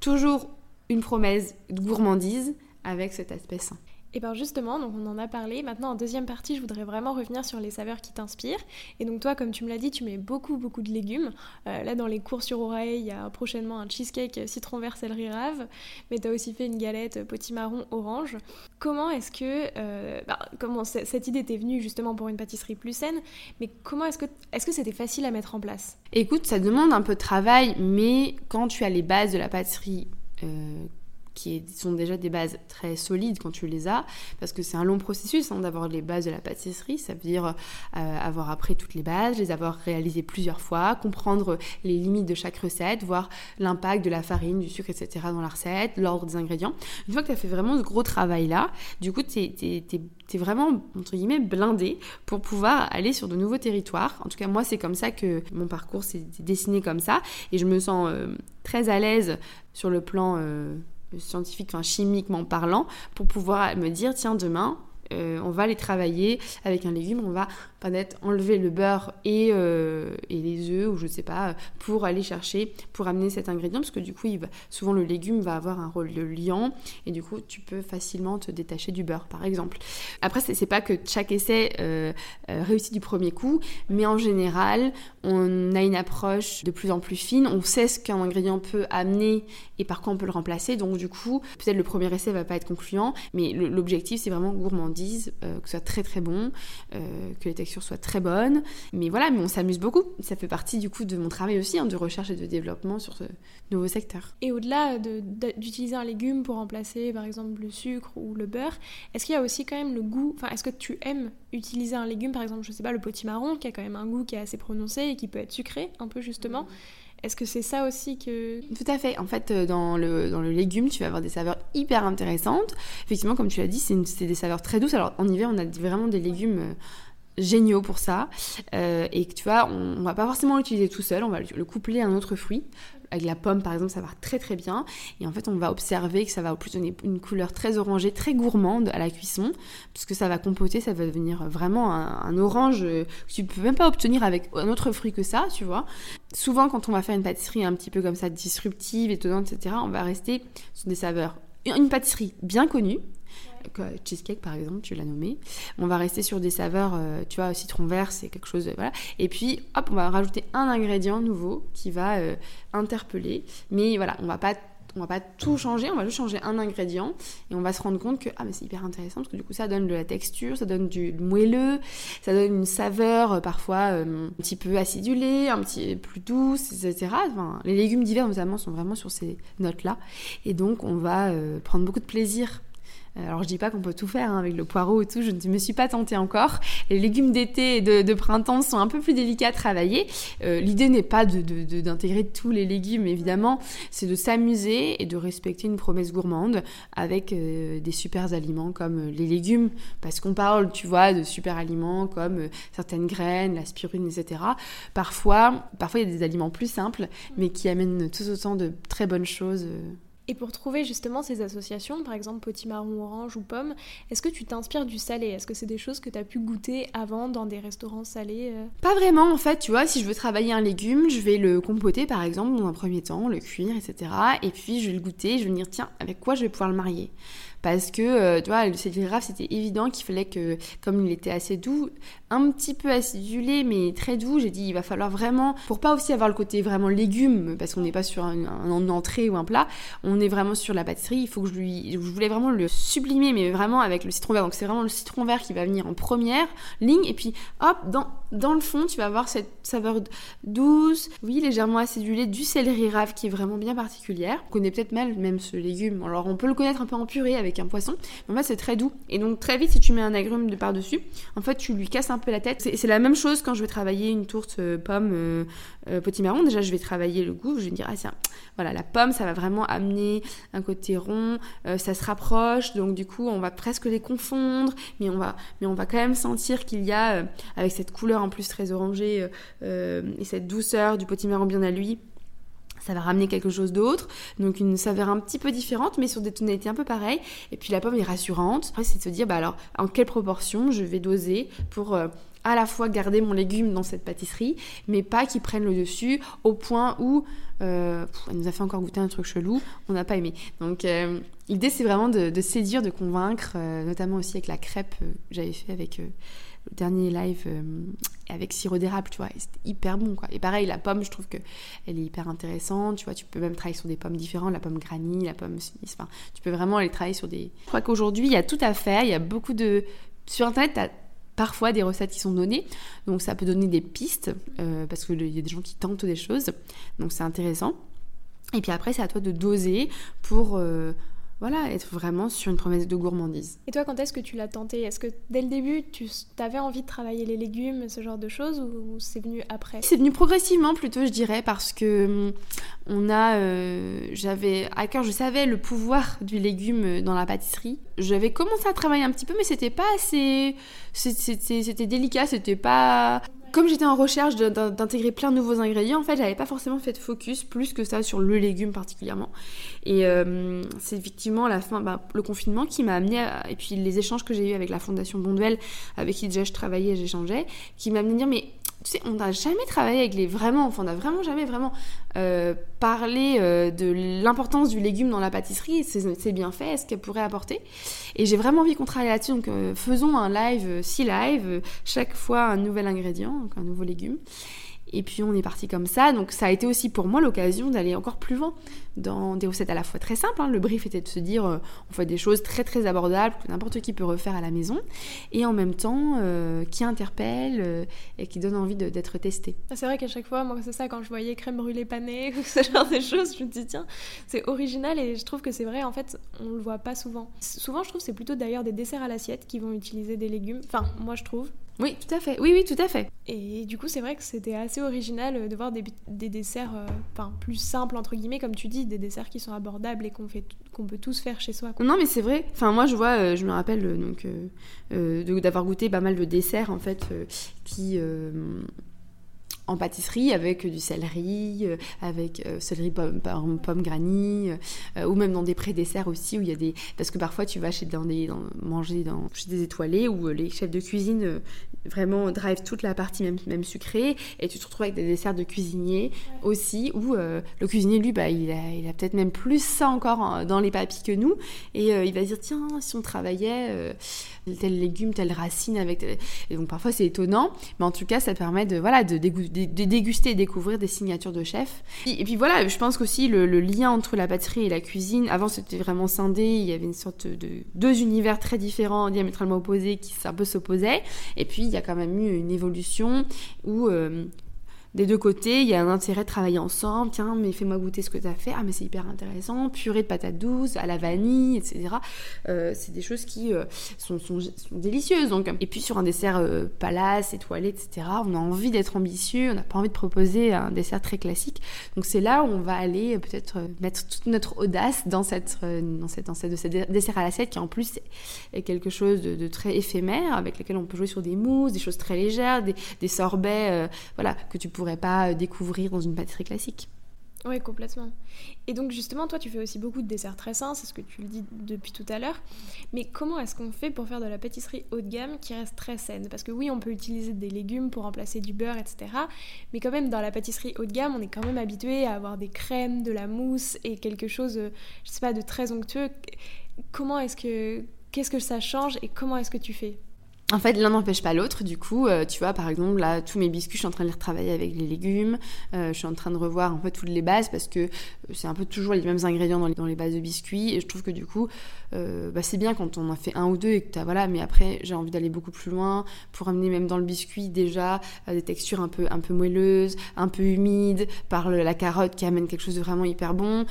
toujours une promesse de gourmandise avec cet aspect sain. Et bien justement, donc on en a parlé. Maintenant, en deuxième partie, je voudrais vraiment revenir sur les saveurs qui t'inspirent. Et donc toi, comme tu me l'as dit, tu mets beaucoup, beaucoup de légumes. Euh, là, dans les cours sur oreille, il y a prochainement un cheesecake citron vert céleri rave. Mais tu as aussi fait une galette potimarron orange. Comment est-ce que... Euh, bah, comment cette idée t'est venue justement pour une pâtisserie plus saine? Mais comment est-ce que est-ce que c'était facile à mettre en place? Écoute, ça demande un peu de travail, mais quand tu as les bases de la pâtisserie... Euh, qui sont déjà des bases très solides quand tu les as, parce que c'est un long processus hein, d'avoir les bases de la pâtisserie, ça veut dire euh, avoir appris toutes les bases, les avoir réalisées plusieurs fois, comprendre les limites de chaque recette, voir l'impact de la farine, du sucre, etc. dans la recette, l'ordre des ingrédients. Une fois que tu as fait vraiment ce gros travail-là, du coup, tu es, vraiment, entre guillemets, blindé pour pouvoir aller sur de nouveaux territoires. En tout cas, moi, c'est comme ça que mon parcours s'est dessiné comme ça, et je me sens euh, très à l'aise sur le plan... Euh, scientifique, enfin chimiquement parlant, pour pouvoir me dire tiens demain euh, on va les travailler avec un légume, on va peut-être enlever le beurre et, euh, et, les œufs ou je sais pas pour aller chercher pour amener cet ingrédient parce que du coup souvent le légume va avoir un rôle de liant et du coup tu peux facilement te détacher du beurre par exemple. Après c'est pas que chaque essai euh, réussit du premier coup mais en général on a une approche de plus en plus fine, on sait ce qu'un ingrédient peut amener et par quoi on peut le remplacer donc du coup peut-être le premier essai va pas être concluant mais l'objectif c'est vraiment gourmand disent, euh, que ce soit très très bon, euh, que les textures soient très bonnes. Mais voilà, mais on s'amuse beaucoup. Ça fait partie du coup de mon travail aussi, hein, de recherche et de développement sur ce nouveau secteur. Et au-delà d'utiliser un légume pour remplacer par exemple le sucre ou le beurre, est-ce qu'il y a aussi quand même le goût, enfin est-ce que tu aimes utiliser un légume, par exemple, je sais pas, le potimarron, qui a quand même un goût qui est assez prononcé et qui peut être sucré, un peu justement? Est-ce que c'est ça aussi que... Tout à fait. En fait, euh, dans le, dans le légume, tu vas avoir des saveurs hyper intéressantes. Effectivement, comme tu l'as dit, c'est des saveurs très douces. Alors, en hiver, on a vraiment des légumes géniaux pour ça. et que tu vois, on, on va pas forcément l'utiliser tout seul, on va le coupler à un autre fruit avec la pomme par exemple, ça va très très bien. Et en fait, on va observer que ça va plus donner une couleur très orangée, très gourmande à la cuisson, puisque ça va compoter, ça va devenir vraiment un, orange que tu peux même pas obtenir avec un autre fruit que ça, tu vois. Souvent, quand on va faire une pâtisserie un petit peu comme ça, disruptive, étonnante, etc., on va rester sur des saveurs. Une pâtisserie bien connue, cheesecake par exemple, tu l'as nommé. On va rester sur des saveurs, euh, tu vois, citron vert, c'est quelque chose. Et puis, hop, on va rajouter un ingrédient nouveau qui va euh, interpeller. Mais voilà, on va pas on va pas tout changer, on va juste changer un ingrédient et on va se rendre compte que ah c'est hyper intéressant parce que du coup ça donne de la texture, ça donne du moelleux, ça donne une saveur euh, parfois un petit peu acidulée, un petit plus douce, etc. Les légumes d'hiver notamment sont vraiment sur ces notes là et donc on va prendre beaucoup de plaisir alors je dis pas qu'on peut tout faire hein, avec le poireau et tout, je ne me suis pas tentée encore. Les légumes d'été et de, printemps sont un peu plus délicats à travailler. Euh, l'idée n'est pas d'intégrer de, tous les légumes évidemment, c'est de s'amuser et de respecter une promesse gourmande avec euh, des super aliments comme les légumes, parce qu'on parle, tu vois, de super aliments comme certaines graines, la etc. Parfois, parfois il y a des aliments plus simples, mais qui amènent tout autant de très bonnes choses. Et pour trouver justement ces associations, par exemple potimarron orange ou pomme, est-ce que tu t'inspires du salé? Est-ce que c'est des choses que tu as pu goûter avant dans des restaurants salés euh? Pas vraiment en fait, tu vois, si je veux travailler un légume, je vais le compoter par exemple dans un premier temps, le cuire, etc. Et puis je vais le goûter, je vais me dire tiens, avec quoi je vais pouvoir le marier? Parce que, euh, tu vois, le céleri c'était évident qu'il fallait que, comme il était assez doux, un petit peu acidulé, mais très doux, j'ai dit, il va falloir vraiment, pour pas aussi avoir le côté vraiment légume, parce qu'on n'est pas sur un, entrée ou un plat, on est vraiment sur la pâtisserie, il faut que je lui, je voulais vraiment le sublimer, mais vraiment avec le citron vert, donc c'est vraiment le citron vert qui va venir en première ligne, et puis hop, dans, dans le fond, tu vas avoir cette saveur douce, oui, légèrement acidulée, du céleri rave qui est vraiment bien particulière. On connaît peut-être mal même ce légume, alors on peut le connaître un peu en purée avec un poisson. Mais en fait, c'est très doux. Et donc, très vite, si tu mets un agrume de par-dessus, en fait, tu lui casses un peu la tête. C'est la même chose quand je vais travailler une tourte euh, pomme euh, euh. Déjà, je vais travailler le goût. Je vais me dire, ah tiens, voilà, la pomme, ça va vraiment amener un côté rond. ça se rapproche. Donc, du coup, on va presque les confondre. Mais on va, mais on va quand même sentir qu'il y a, avec cette couleur en plus très orangée et cette douceur du potimarron bien à lui, ça va ramener quelque chose d'autre, donc une saveur un petit peu différente, mais sur des tonalités un peu pareilles. Et puis la pomme est rassurante. Après, c'est de se dire, bah alors, en quelle proportion je vais doser pour euh, à la fois garder mon légume dans cette pâtisserie, mais pas qu'il prenne le dessus au point où euh, elle nous a fait encore goûter un truc chelou, on n'a pas aimé. Donc euh, l'idée c'est vraiment de, séduire, de convaincre, notamment aussi avec la crêpe que j'avais fait avec le dernier live euh, avec sirop d'érable, tu vois, c'était hyper bon, quoi. Et pareil, la pomme, je trouve que elle est hyper intéressante, tu vois, tu peux même travailler sur des pommes différentes, la pomme granny, la pomme suisse, enfin, tu peux vraiment aller travailler sur des... Je crois qu'aujourd'hui, il y a tout à faire, il y a beaucoup de... Sur Internet, tu as parfois des recettes qui sont données, donc ça peut donner des pistes, euh, parce qu'il y a des gens qui tentent des choses, donc c'est intéressant. Et puis après, c'est à toi de doser pour... Euh, voilà, être vraiment sur une promesse de gourmandise. Et toi, quand est-ce que tu l'as tenté? Est-ce que dès le début, tu avais envie de travailler les légumes, ce genre de choses, ou c'est venu après? C'est venu progressivement plutôt, je dirais, parce que hum, on a, euh, j'avais à cœur, je savais le pouvoir du légume dans la pâtisserie. J'avais commencé à travailler un petit peu, mais c'était pas assez, c'était délicat, c'était pas comme j'étais en recherche d'intégrer plein de nouveaux ingrédients, en fait, j'avais pas forcément fait de focus plus que ça sur le légume particulièrement. Et euh, c'est effectivement la fin, bah, le confinement qui m'a amené, et puis les échanges que j'ai eu avec la Fondation Bonduel, avec qui déjà je travaillais et j'échangeais, qui m'a amené à dire mais on n'a jamais travaillé avec les vraiment, enfin, on n'a vraiment jamais vraiment euh, parlé euh, de l'importance du légume dans la pâtisserie, c'est bien fait, ce qu'elle pourrait apporter? Et j'ai vraiment envie qu'on travaille là-dessus, donc euh, faisons un live, six lives, chaque fois un nouvel ingrédient, un nouveau légume. Et puis on est parti comme ça. Donc ça a été aussi pour moi l'occasion d'aller encore plus loin dans des recettes à la fois très simples. Hein. Le brief était de se dire euh, on fait des choses très très abordables que n'importe qui peut refaire à la maison et en même temps euh, qui interpellent euh, et qui donnent envie d'être testé. Ah, c'est vrai qu'à chaque fois, moi c'est ça quand je voyais crème brûlée panée ou ce genre de choses, je me dis tiens c'est original et je trouve que c'est vrai en fait on le voit pas souvent. Souvent je trouve c'est plutôt d'ailleurs des desserts à l'assiette qui vont utiliser des légumes. Enfin moi je trouve Oui, tout à fait. Oui, oui, tout à fait. Et du coup, c'est vrai que c'était assez original de voir des, desserts enfin plus simples, entre guillemets, comme tu dis, des desserts qui sont abordables et qu'on fait qu'on peut tous faire chez soi. Non, mais c'est vrai. Enfin, moi, je vois, je me rappelle donc d'avoir goûté pas mal de desserts, en fait, qui en pâtisserie avec du céleri, euh, avec euh, céleri pomme, pomme, granny, euh, ou même dans des pré-desserts aussi où il y a des parce que parfois tu vas chez dans des manger dans chez des étoilés où les chefs de cuisine vraiment drive toute la partie même, même sucrée et tu te retrouves avec des desserts de cuisinier aussi où le cuisinier lui bah il a, il a peut-être même plus ça encore dans les papilles que nous et il va dire tiens si on travaillait tel légume telle racine avec et donc parfois c'est étonnant mais en tout cas ça permet de voilà de déguster et découvrir des signatures de chefs. Et, puis voilà, je pense qu'aussi le, le, lien entre la pâtisserie et la cuisine, avant c'était vraiment scindé, il y avait une sorte de deux univers très différents, diamétralement opposés, qui un peu s'opposaient. Et puis il y a quand même eu une évolution où euh, des deux côtés, il y a un intérêt de travailler ensemble. Tiens, mais fais-moi goûter ce que tu as fait. Ah, mais c'est hyper intéressant. Purée de patates douces à la vanille, etc. Euh, c'est des choses qui euh, sont, sont, délicieuses. Donc. Et puis sur un dessert euh, palace, étoilé, etc., on a envie d'être ambitieux. On n'a pas envie de proposer un dessert très classique. Donc c'est là où on va aller peut-être mettre toute notre audace dans cette, dans cette, dans cette, de dessert à l'assiette qui en plus est quelque chose de, très éphémère avec lequel on peut jouer sur des mousses, des choses très légères, des, des sorbets, voilà, que tu pourrais pas euh, découvrir dans une pâtisserie classique. Oui, complètement. Et donc justement, toi, tu fais aussi beaucoup de desserts très sains, c'est ce que tu le dis depuis tout à l'heure. Mais comment est-ce qu'on fait pour faire de la pâtisserie haut de gamme qui reste très saine? Parce que oui, on peut utiliser des légumes pour remplacer du beurre, etc. Mais quand même, dans la pâtisserie haut de gamme, on est quand même habitué à avoir des crèmes, de la mousse et quelque chose, euh, je sais pas, de très onctueux. Comment est-ce que... Qu'est-ce que ça change et comment est-ce que tu fais? En fait, l'un n'empêche pas l'autre. Du coup, euh, tu vois, par exemple, là, tous mes biscuits, je suis en train de les retravailler avec les légumes. Euh, je suis en train de revoir un peu toutes les bases parce que c'est un peu toujours les mêmes ingrédients dans les, bases de biscuits. Et je trouve que du coup, euh, bah, c'est bien quand on en fait un ou deux et que tu as, voilà. Mais après, j'ai envie d'aller beaucoup plus loin pour amener même dans le biscuit déjà des textures un peu, un peu moelleuses, un peu humides, par la carotte qui amène quelque chose de vraiment hyper bon.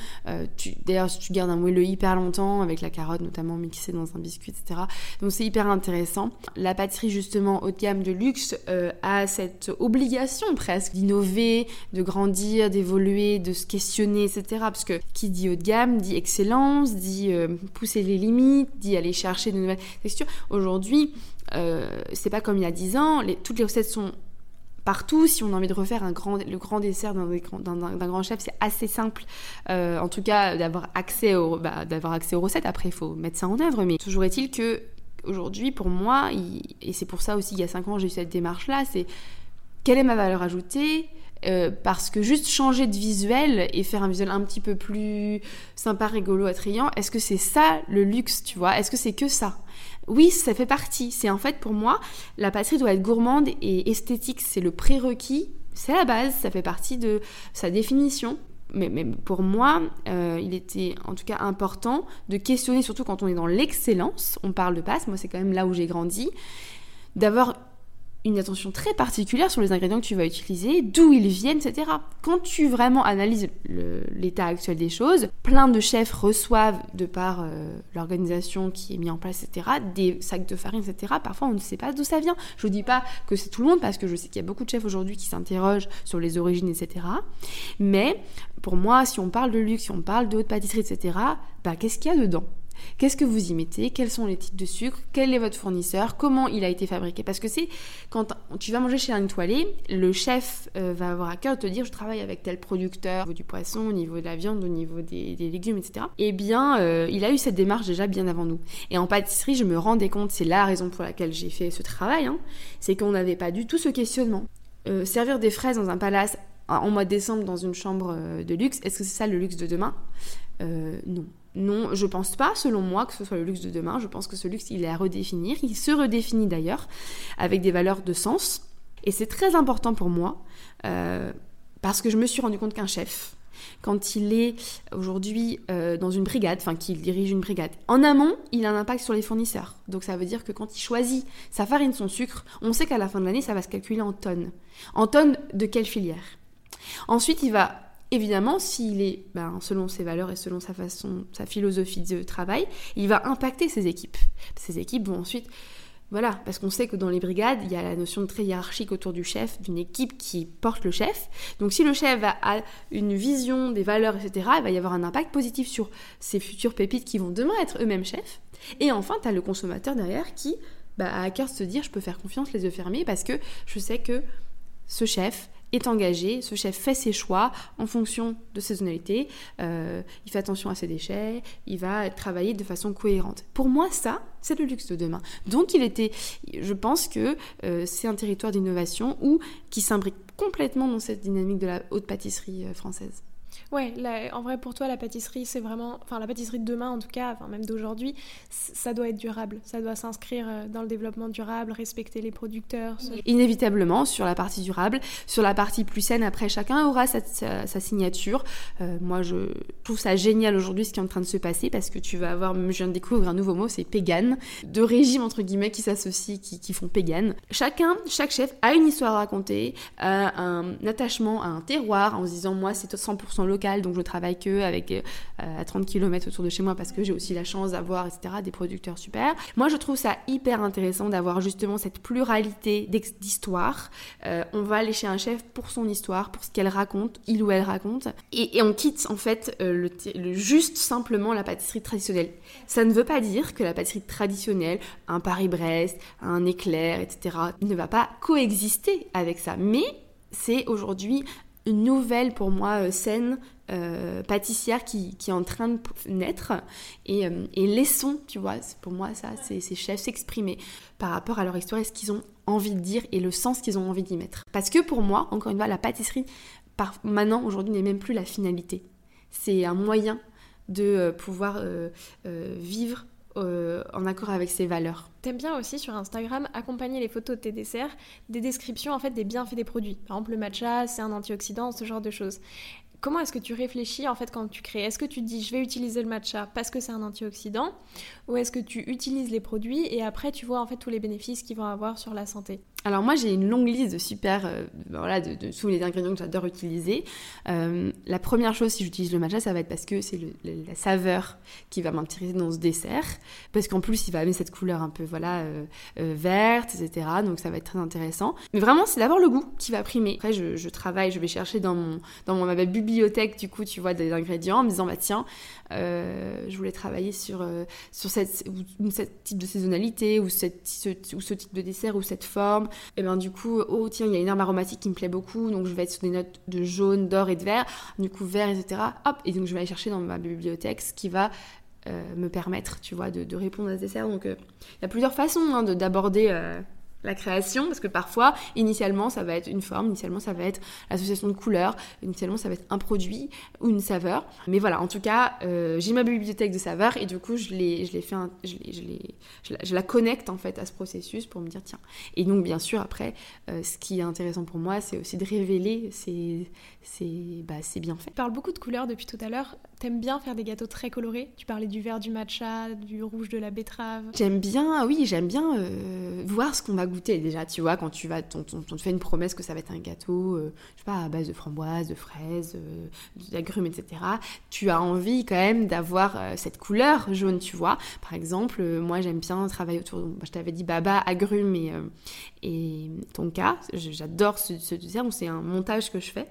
D'ailleurs, si tu gardes un moelleux hyper longtemps avec la carotte notamment mixée dans un biscuit, etc. Donc c'est hyper intéressant la pâtisserie justement haut de gamme de luxe euh, a cette obligation presque d'innover, de grandir, d'évoluer, de se questionner, etc. Parce que qui dit haut de gamme dit excellence, dit euh, pousser les limites, dit aller chercher de nouvelles textures. Aujourd'hui, euh, c'est pas comme il y a 10 ans, toutes les recettes sont partout. Si on a envie de refaire un grand, le grand dessert d'un grand chef, c'est assez simple. en tout cas, d'avoir accès, bah, d'avoir accès aux recettes. Après, il faut mettre ça en œuvre. Mais toujours est-il que aujourd'hui, pour moi, et c'est pour ça aussi, il y a 5 ans, j'ai eu cette démarche-là, c'est quelle est ma valeur ajoutée euh, parce que juste changer de visuel et faire un visuel un petit peu plus sympa, rigolo, attrayant, est-ce que c'est ça le luxe, tu vois? Est-ce que c'est que ça? Oui, ça fait partie. C'est en fait pour moi, la pâtisserie doit être gourmande et esthétique, c'est le prérequis, c'est la base, ça fait partie de sa définition mais, pour moi, euh, il était en tout cas important de questionner, surtout quand on est dans l'excellence, on parle de passe, moi c'est quand même là où j'ai grandi, d'avoir une attention très particulière sur les ingrédients que tu vas utiliser, d'où ils viennent, etc. Quand tu vraiment analyses l'état actuel des choses, plein de chefs reçoivent, de par euh, l'organisation qui est mise en place, etc., des sacs de farine, etc. Parfois, on ne sait pas d'où ça vient. Je ne dis pas que c'est tout le monde, parce que je sais qu'il y a beaucoup de chefs aujourd'hui qui s'interrogent sur les origines, etc. Mais pour moi, si on parle de luxe, si on parle de haute pâtisserie, etc., bah, qu'est-ce qu'il y a dedans? Qu'est-ce que vous y mettez? Quels sont les types de sucre? Quel est votre fournisseur? Comment il a été fabriqué? Parce que c'est quand tu vas manger chez un étoilé, le chef euh, va avoir à cœur de te dire je travaille avec tel producteur au niveau du poisson, au niveau de la viande, au niveau des, légumes, etc. Eh bien, euh, il a eu cette démarche déjà bien avant nous. Et en pâtisserie, je me rendais compte, c'est la raison pour laquelle j'ai fait ce travail, hein, c'est qu'on n'avait pas du tout ce questionnement. Euh, servir des fraises dans un palace en mois de décembre dans une chambre de luxe, est-ce que c'est ça le luxe de demain? Non. Non, je pense pas, selon moi, que ce soit le luxe de demain. Je pense que ce luxe, il est à redéfinir. Il se redéfinit d'ailleurs avec des valeurs de sens. Et c'est très important pour moi euh, parce que je me suis rendu compte qu'un chef, quand il est aujourd'hui euh, dans une brigade, enfin qu'il dirige une brigade, en amont, il a un impact sur les fournisseurs. Donc ça veut dire que quand il choisit sa farine, son sucre, on sait qu'à la fin de l'année, ça va se calculer en tonnes. En tonnes de quelle filière? Ensuite, il va Évidemment, s'il est, ben, selon ses valeurs et selon sa façon, sa philosophie de travail, il va impacter ses équipes. Ses équipes vont ensuite Voilà, parce qu'on sait que dans les brigades, il y a la notion de très hiérarchique autour du chef, d'une équipe qui porte le chef. Donc si le chef a une vision des valeurs, etc., il va y avoir un impact positif sur ces futurs pépites qui vont demain être eux-mêmes chefs. Et enfin, tu as le consommateur derrière qui bah, a à cœur de se dire, je peux faire confiance les yeux fermés parce que je sais que ce chef est engagé, ce chef fait ses choix en fonction de saisonnalité, euh, il fait attention à ses déchets, il va travailler de façon cohérente. Pour moi, ça, c'est le luxe de demain. Donc, il était, je pense que euh, c'est un territoire d'innovation qui s'imbrique complètement dans cette dynamique de la haute pâtisserie euh, française. Ouais, en vrai, pour toi, la pâtisserie, c'est vraiment. Enfin, la pâtisserie de demain, en tout cas, enfin, même d'aujourd'hui, ça doit être durable. Ça doit s'inscrire euh, dans le développement durable, respecter les producteurs. Inévitablement, sur la partie durable. Sur la partie plus saine, après, chacun aura sa, signature. Euh, moi, je trouve ça génial aujourd'hui ce qui est en train de se passer parce que tu vas avoir. Je viens de découvrir un nouveau mot, c'est pégan. De régimes, entre guillemets, qui s'associent, qui, font pégan. Chacun, chaque chef a une histoire à raconter, a un attachement à un terroir en se disant, moi, c'est 100% local, donc je travaille que avec euh, à 30 km autour de chez moi parce que j'ai aussi la chance d'avoir, etc., des producteurs super. Moi, je trouve ça hyper intéressant d'avoir justement cette pluralité d'histoires. Euh, on va aller chez un chef pour son histoire, pour ce qu'elle raconte, il ou elle raconte, et, on quitte en fait euh, le, le, juste simplement la pâtisserie traditionnelle. Ça ne veut pas dire que la pâtisserie traditionnelle, un Paris-Brest, un éclair, etc., ne va pas coexister avec ça. Mais c'est aujourd'hui une nouvelle pour moi euh, scène euh, pâtissière qui, qui, est en train de naître et, euh, et laissons, tu vois, pour moi ça, c'est ces chefs s'exprimer par rapport à leur histoire et ce qu'ils ont envie de dire et le sens qu'ils ont envie d'y mettre. Parce que pour moi, encore une fois, la pâtisserie, par, maintenant, aujourd'hui, n'est même plus la finalité. C'est un moyen de pouvoir vivre euh, en accord avec ses valeurs. T'aimes bien aussi sur Instagram accompagner les photos de tes desserts des descriptions en fait des bienfaits des produits. Par exemple le matcha, c'est un antioxydant, ce genre de choses. Comment est-ce que tu réfléchis en fait quand tu crées? Est-ce que tu dis je vais utiliser le matcha parce que c'est un antioxydant? Ou est-ce que tu utilises les produits et après tu vois en fait tous les bénéfices qu'ils vont avoir sur la santé? Alors moi j'ai une longue liste de super, euh, voilà, de, tous les ingrédients que j'adore utiliser. Euh, la première chose si j'utilise le matcha, ça va être parce que c'est la saveur qui va m'intéresser dans ce dessert, parce qu'en plus il va amener cette couleur un peu voilà euh, verte, etc. Donc ça va être très intéressant. Mais vraiment c'est d'abord le goût qui va primer. Après je, travaille, je vais chercher dans mon dans mon, ma bibliothèque du coup tu vois des ingrédients en me disant bah tiens je voulais travailler sur sur cette type de saisonnalité ou cette ou ce type de dessert ou cette forme et bien du coup, oh tiens, il y a une herbe aromatique qui me plaît beaucoup, donc je vais être sur des notes de jaune, d'or et de vert, du coup vert, etc. Hop, et donc je vais aller chercher dans ma bibliothèque ce qui va euh, me permettre, tu vois, de, répondre à ce dessert. Donc euh, il y a plusieurs façons hein, d'aborder euh, la création, parce que parfois, initialement, ça va être une forme, initialement, ça va être l'association de couleurs, initialement, ça va être un produit ou une saveur. Mais voilà, en tout cas, euh, j'ai ma bibliothèque de saveurs et du coup, je, les, je, fais je, je, la, connecte en fait à ce processus pour me dire, tiens. Et donc, bien sûr, après, euh, ce qui est intéressant pour moi, c'est aussi de révéler ces, c'est bah, bien fait. Tu parles beaucoup de couleurs depuis tout à l'heure. T'aimes bien faire des gâteaux très colorés? Tu parlais du vert du matcha, du rouge de la betterave. J'aime bien, oui, j'aime bien euh, voir ce qu'on va goûter déjà. Tu vois, quand tu vas, on, te fait une promesse que ça va être un gâteau, euh, je sais pas, à base de framboises, de fraises, euh, d'agrumes, etc. Tu as envie quand même d'avoir cette couleur jaune, tu vois. Par exemple, moi j'aime bien travailler autour. De, je t'avais dit baba, agrumes et, et tonka. J'adore ce, ce dessert. C'est un montage que je fais.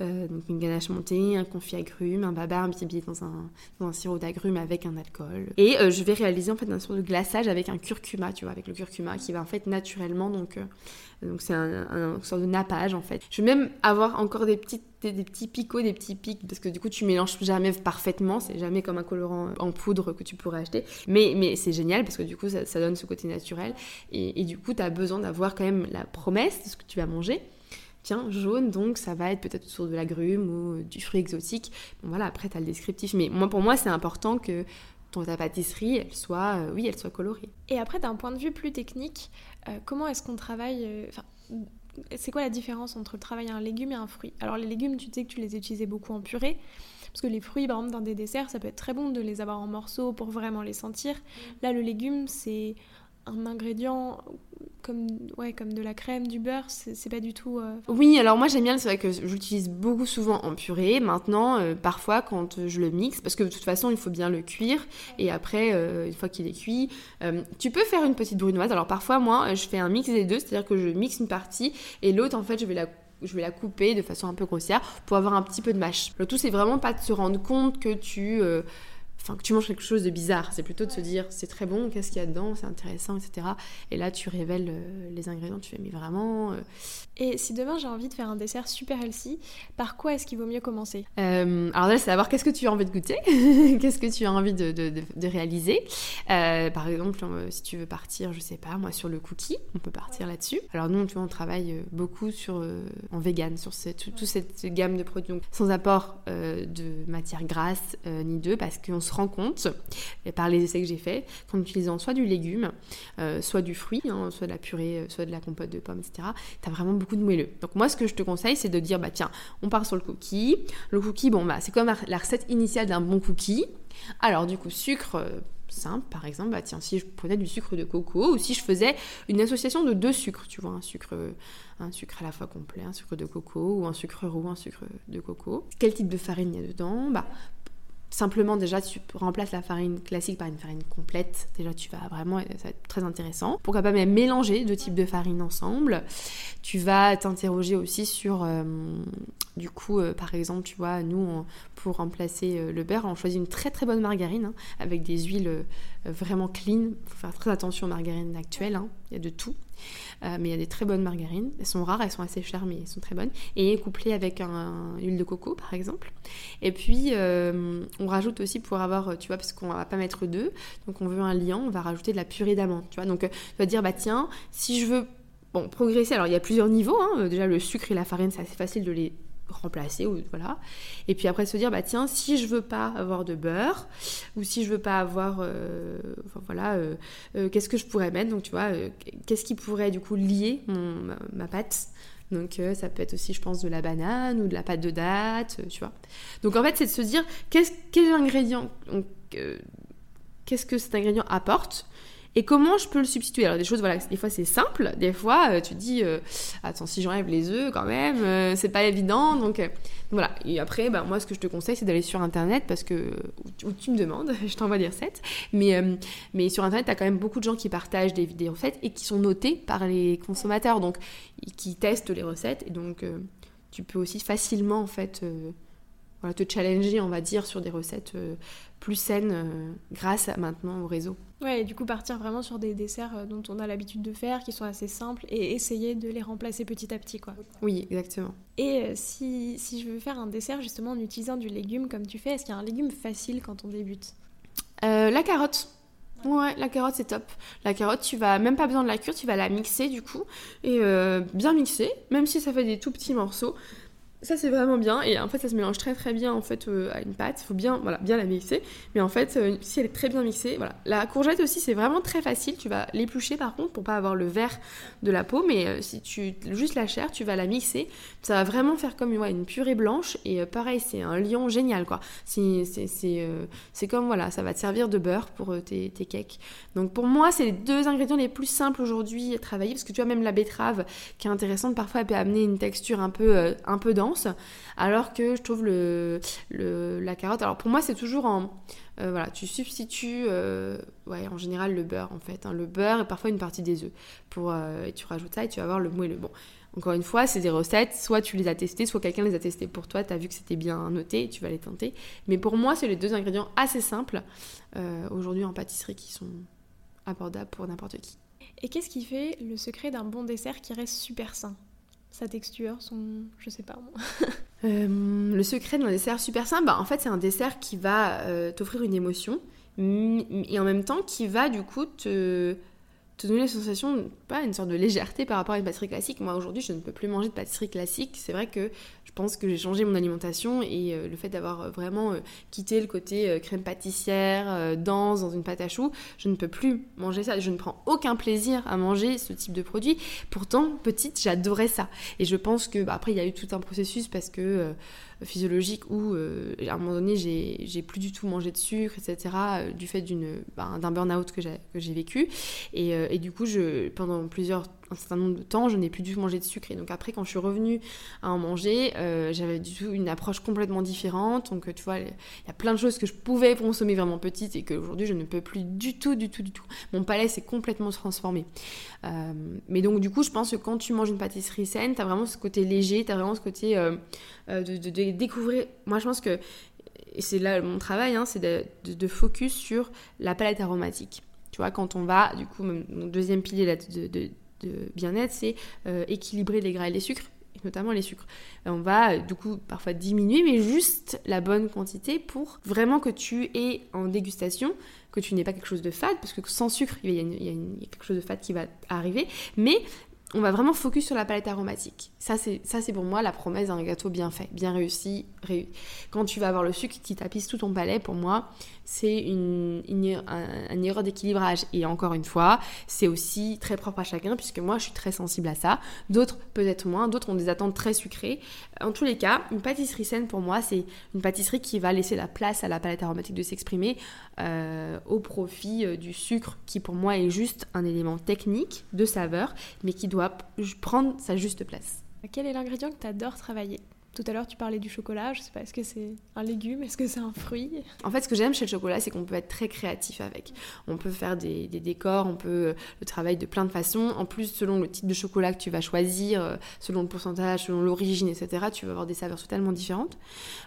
Euh, donc une ganache montée, un confit agrumes, un baba, un petit un, dans un sirop d'agrumes avec un alcool. Et euh, je vais réaliser en fait un sort de glaçage avec un curcuma, tu vois, avec le curcuma qui va en fait naturellement donc euh, c'est un, un, sort de nappage en fait. Je vais même avoir encore des petites des, petits picots, des petits pics, parce que du coup tu mélanges jamais parfaitement, c'est jamais comme un colorant en poudre que tu pourrais acheter. Mais, mais c'est génial parce que du coup ça, donne ce côté naturel. Et, du coup tu as besoin d'avoir quand même la promesse de ce que tu vas manger tiens, jaune, donc ça va être peut-être autour de l'agrume ou du fruit exotique. Bon voilà, après tu as le descriptif. Mais moi, pour moi, c'est important que ta pâtisserie, elle soit, euh, oui, elle soit colorée. Et après, d'un point de vue plus technique, euh, comment est-ce qu'on travaille euh, c'est quoi la différence entre travailler un légume et un fruit? Alors les légumes, tu sais que tu les utilisais beaucoup en purée, parce que les fruits, par exemple, dans des desserts, ça peut être très bon de les avoir en morceaux pour vraiment les sentir. Là, le légume, c'est un ingrédient comme, ouais, comme de la crème, du beurre, c'est pas du tout. Euh, oui, alors moi j'aime bien, c'est vrai que j'utilise beaucoup souvent en purée. Maintenant, euh, parfois quand je le mixe, parce que de toute façon il faut bien le cuire, et après, euh, une fois qu'il est cuit, tu peux faire une petite brunoise. Alors parfois, moi je fais un mix des deux, c'est-à-dire que je mixe une partie, et l'autre en fait je vais la je vais la couper de façon un peu grossière pour avoir un petit peu de mâche. Le tout, c'est vraiment pas de se rendre compte que tu enfin que tu manges quelque chose de bizarre. C'est plutôt de se dire c'est très bon, qu'est-ce qu'il y a dedans, c'est intéressant, etc. Et là tu révèles euh, les ingrédients, tu fais mais vraiment. Euh. Et si demain j'ai envie de faire un dessert super healthy, par quoi est-ce qu'il vaut mieux commencer? Euh, Alors là c'est savoir qu'est-ce que tu as envie de goûter, qu'est-ce que tu as envie de, de, de, réaliser? par exemple si tu veux partir, je sais pas moi sur le cookie, on peut partir là-dessus. Alors nous tu vois on travaille beaucoup sur en vegan sur toute cette gamme de produits donc, sans apport de matière grasse ni d'œufs parce qu'on se rend compte, par les essais que j'ai faits, qu'en utilisant soit du légume, euh, soit du fruit, hein, soit de la purée, euh, soit de la compote de pommes, etc., tu as vraiment beaucoup de moelleux. Donc moi, ce que je te conseille, c'est de dire, bah tiens, on part sur le cookie. Le cookie, bon, bah c'est comme la recette initiale d'un bon cookie. Alors du coup, sucre... Euh, simple, par exemple, bah tiens, si je prenais du sucre de coco ou si je faisais une association de deux sucres, tu vois, un sucre, un sucre à la fois complet, un sucre de coco ou un sucre roux, un sucre de coco. Quel type de farine il y a dedans? Bah, Simplement, déjà, tu remplaces la farine classique par une farine complète. Déjà, tu vas vraiment, ça va être très intéressant. Pourquoi pas même mélanger deux types de farine ensemble. Tu vas t'interroger aussi sur, euh, du coup, euh, par exemple, tu vois, nous, pour remplacer euh, le beurre, on choisit une très très bonne margarine hein, avec des huiles vraiment clean. Faut faire très attention aux margarines actuelles. Hein. Il y a de tout. Euh, mais il y a des très bonnes margarines. Elles sont rares, elles sont assez chères, mais elles sont très bonnes. Et couplées avec un, une huile de coco, par exemple. Et puis, euh, on rajoute aussi pour avoir, tu vois, parce qu'on va pas mettre deux, donc on veut un liant, on va rajouter de la purée d'amande, tu vois. Donc, euh, tu vas dire, bah tiens, si je veux bon, progresser, alors il y a plusieurs niveaux. Hein. Déjà, le sucre et la farine, c'est assez facile de les remplacer ou voilà et puis après se dire bah tiens si je veux pas avoir de beurre ou si je veux pas avoir euh, voilà euh, euh, qu'est-ce que je pourrais mettre? Donc tu vois qu'est-ce qui pourrait du coup lier ma, pâte donc ça peut être aussi je pense de la banane ou de la pâte de date tu vois. Donc en fait c'est de se dire qu'est-ce ingrédient qu'est-ce que cet ingrédient apporte et comment je peux le substituer? Alors des choses, voilà, des fois c'est simple, des fois euh, tu dis, euh, attends, si j'enlève les œufs quand même, euh, c'est pas évident, donc voilà. Et après, bah, moi ce que je te conseille c'est d'aller sur internet parce que, où, tu me demandes, je t'envoie des recettes, mais, mais sur internet t'as quand même beaucoup de gens qui partagent des, des recettes et qui sont notés par les consommateurs, donc qui testent les recettes, et donc tu peux aussi facilement en fait te challenger, on va dire, sur des recettes plus saines grâce à, maintenant au réseau. Ouais, et du coup partir vraiment sur des desserts euh, dont on a l'habitude de faire, qui sont assez simples, et essayer de les remplacer petit à petit, quoi. Oui, exactement. Et euh, si, si je veux faire un dessert justement en utilisant du légume comme tu fais, est-ce qu'il y a un légume facile quand on débute? Euh, La carotte. Ouais, la carotte c'est top. La carotte, tu vas même pas besoin de la cuire, tu vas la mixer du coup et bien mixer, même si ça fait des tout petits morceaux. Ça c'est vraiment bien et en fait ça se mélange très très bien en fait euh, à une pâte. Il faut bien voilà bien la mixer. Mais en fait euh, si elle est très bien mixée, voilà. La courgette aussi c'est vraiment très facile. Tu vas l'éplucher par contre pour pas avoir le vert de la peau. Mais euh, si tu juste la chair, tu vas la mixer. Ça va vraiment faire comme une purée blanche et pareil c'est un lion génial quoi. C'est c'est comme voilà ça va te servir de beurre pour tes, tes cakes. Donc pour moi c'est les deux ingrédients les plus simples aujourd'hui à travailler parce que tu vois même la betterave qui est intéressante parfois elle peut amener une texture un peu un peu dense alors que je trouve le, la carotte. Alors pour moi, c'est toujours en. Euh, voilà, tu substitues euh, en général le beurre en fait. Hein. le beurre et parfois une partie des œufs. Pour, euh, et tu rajoutes ça et tu vas avoir le moelleux. Bon, encore une fois, c'est des recettes, soit tu les as testées, soit quelqu'un les a testées pour toi, tu as vu que c'était bien noté, tu vas les tenter. Mais pour moi, c'est les deux ingrédients assez simples aujourd'hui en pâtisserie qui sont abordables pour n'importe qui. Et qu'est-ce qui fait le secret d'un bon dessert qui reste super sain? Sa texture, son... je sais pas euh, le secret d'un dessert super simple, bah, en fait c'est un dessert qui va euh, t'offrir une émotion et en même temps qui va du coup te te donner la sensation, pas une sorte de légèreté par rapport à une pâtisserie classique. Moi aujourd'hui, je ne peux plus manger de pâtisserie classique. C'est vrai que pense que j'ai changé mon alimentation et euh, le fait d'avoir euh, vraiment euh, quitté le côté crème pâtissière, dense dans une pâte à choux, je ne peux plus manger ça. Je ne prends aucun plaisir à manger ce type de produit. Pourtant, petite, j'adorais ça. Et je pense que, bah, après, il y a eu tout un processus parce que physiologique où à un moment donné j'ai plus du tout mangé de sucre, etc. du fait ben, d'un burn-out que j'ai vécu. Et, du coup, pendant plusieurs un certain nombre de temps, je n'ai plus dû manger de sucre. Et donc après, quand je suis revenue à en manger, euh, j'avais du tout une approche complètement différente. Donc tu vois, il y a plein de choses que je pouvais consommer vraiment petite et qu'aujourd'hui, je ne peux plus du tout, du tout, du tout. Mon palais s'est complètement transformé. Euh, mais donc du coup, je pense que quand tu manges une pâtisserie saine, tu as vraiment ce côté léger, tu as vraiment ce côté euh, de, découvrir. Moi, je pense que, et c'est là mon travail, hein, c'est de, focus sur la palette aromatique. Tu vois, quand on va, du coup, mon deuxième pilier de, de bien-être, c'est euh, équilibrer les gras et les sucres, notamment les sucres. Euh, on va euh, du coup parfois diminuer, mais juste la bonne quantité pour vraiment que tu aies en dégustation, que tu n'aies pas quelque chose de fade, parce que sans sucre, il y, a, y a quelque chose de fade qui va arriver, mais on va vraiment focus sur la palette aromatique. Ça, c'est, pour moi la promesse d'un gâteau bien fait, bien réussi. Quand tu vas avoir le sucre qui tapisse tout ton palais, pour moi, c'est une, une, erreur d'équilibrage. Et encore une fois, c'est aussi très propre à chacun, puisque moi, je suis très sensible à ça. D'autres, peut-être moins. D'autres ont des attentes très sucrées. En tous les cas, une pâtisserie saine, pour moi, c'est une pâtisserie qui va laisser la place à la palette aromatique de s'exprimer euh, au profit euh, du sucre, qui pour moi est juste un élément technique de saveur, mais qui doit prendre sa juste place. Quel est l'ingrédient que tu adores travailler? Tout à l'heure, tu parlais du chocolat. Je sais pas, est-ce que c'est un légume? Est-ce que c'est un fruit? En fait, ce que j'aime chez le chocolat, c'est qu'on peut être très créatif avec. On peut faire des, décors, on peut euh, le travailler de plein de façons. En plus, selon le type de chocolat que tu vas choisir, euh, selon le pourcentage, selon l'origine, etc., tu vas avoir des saveurs totalement différentes.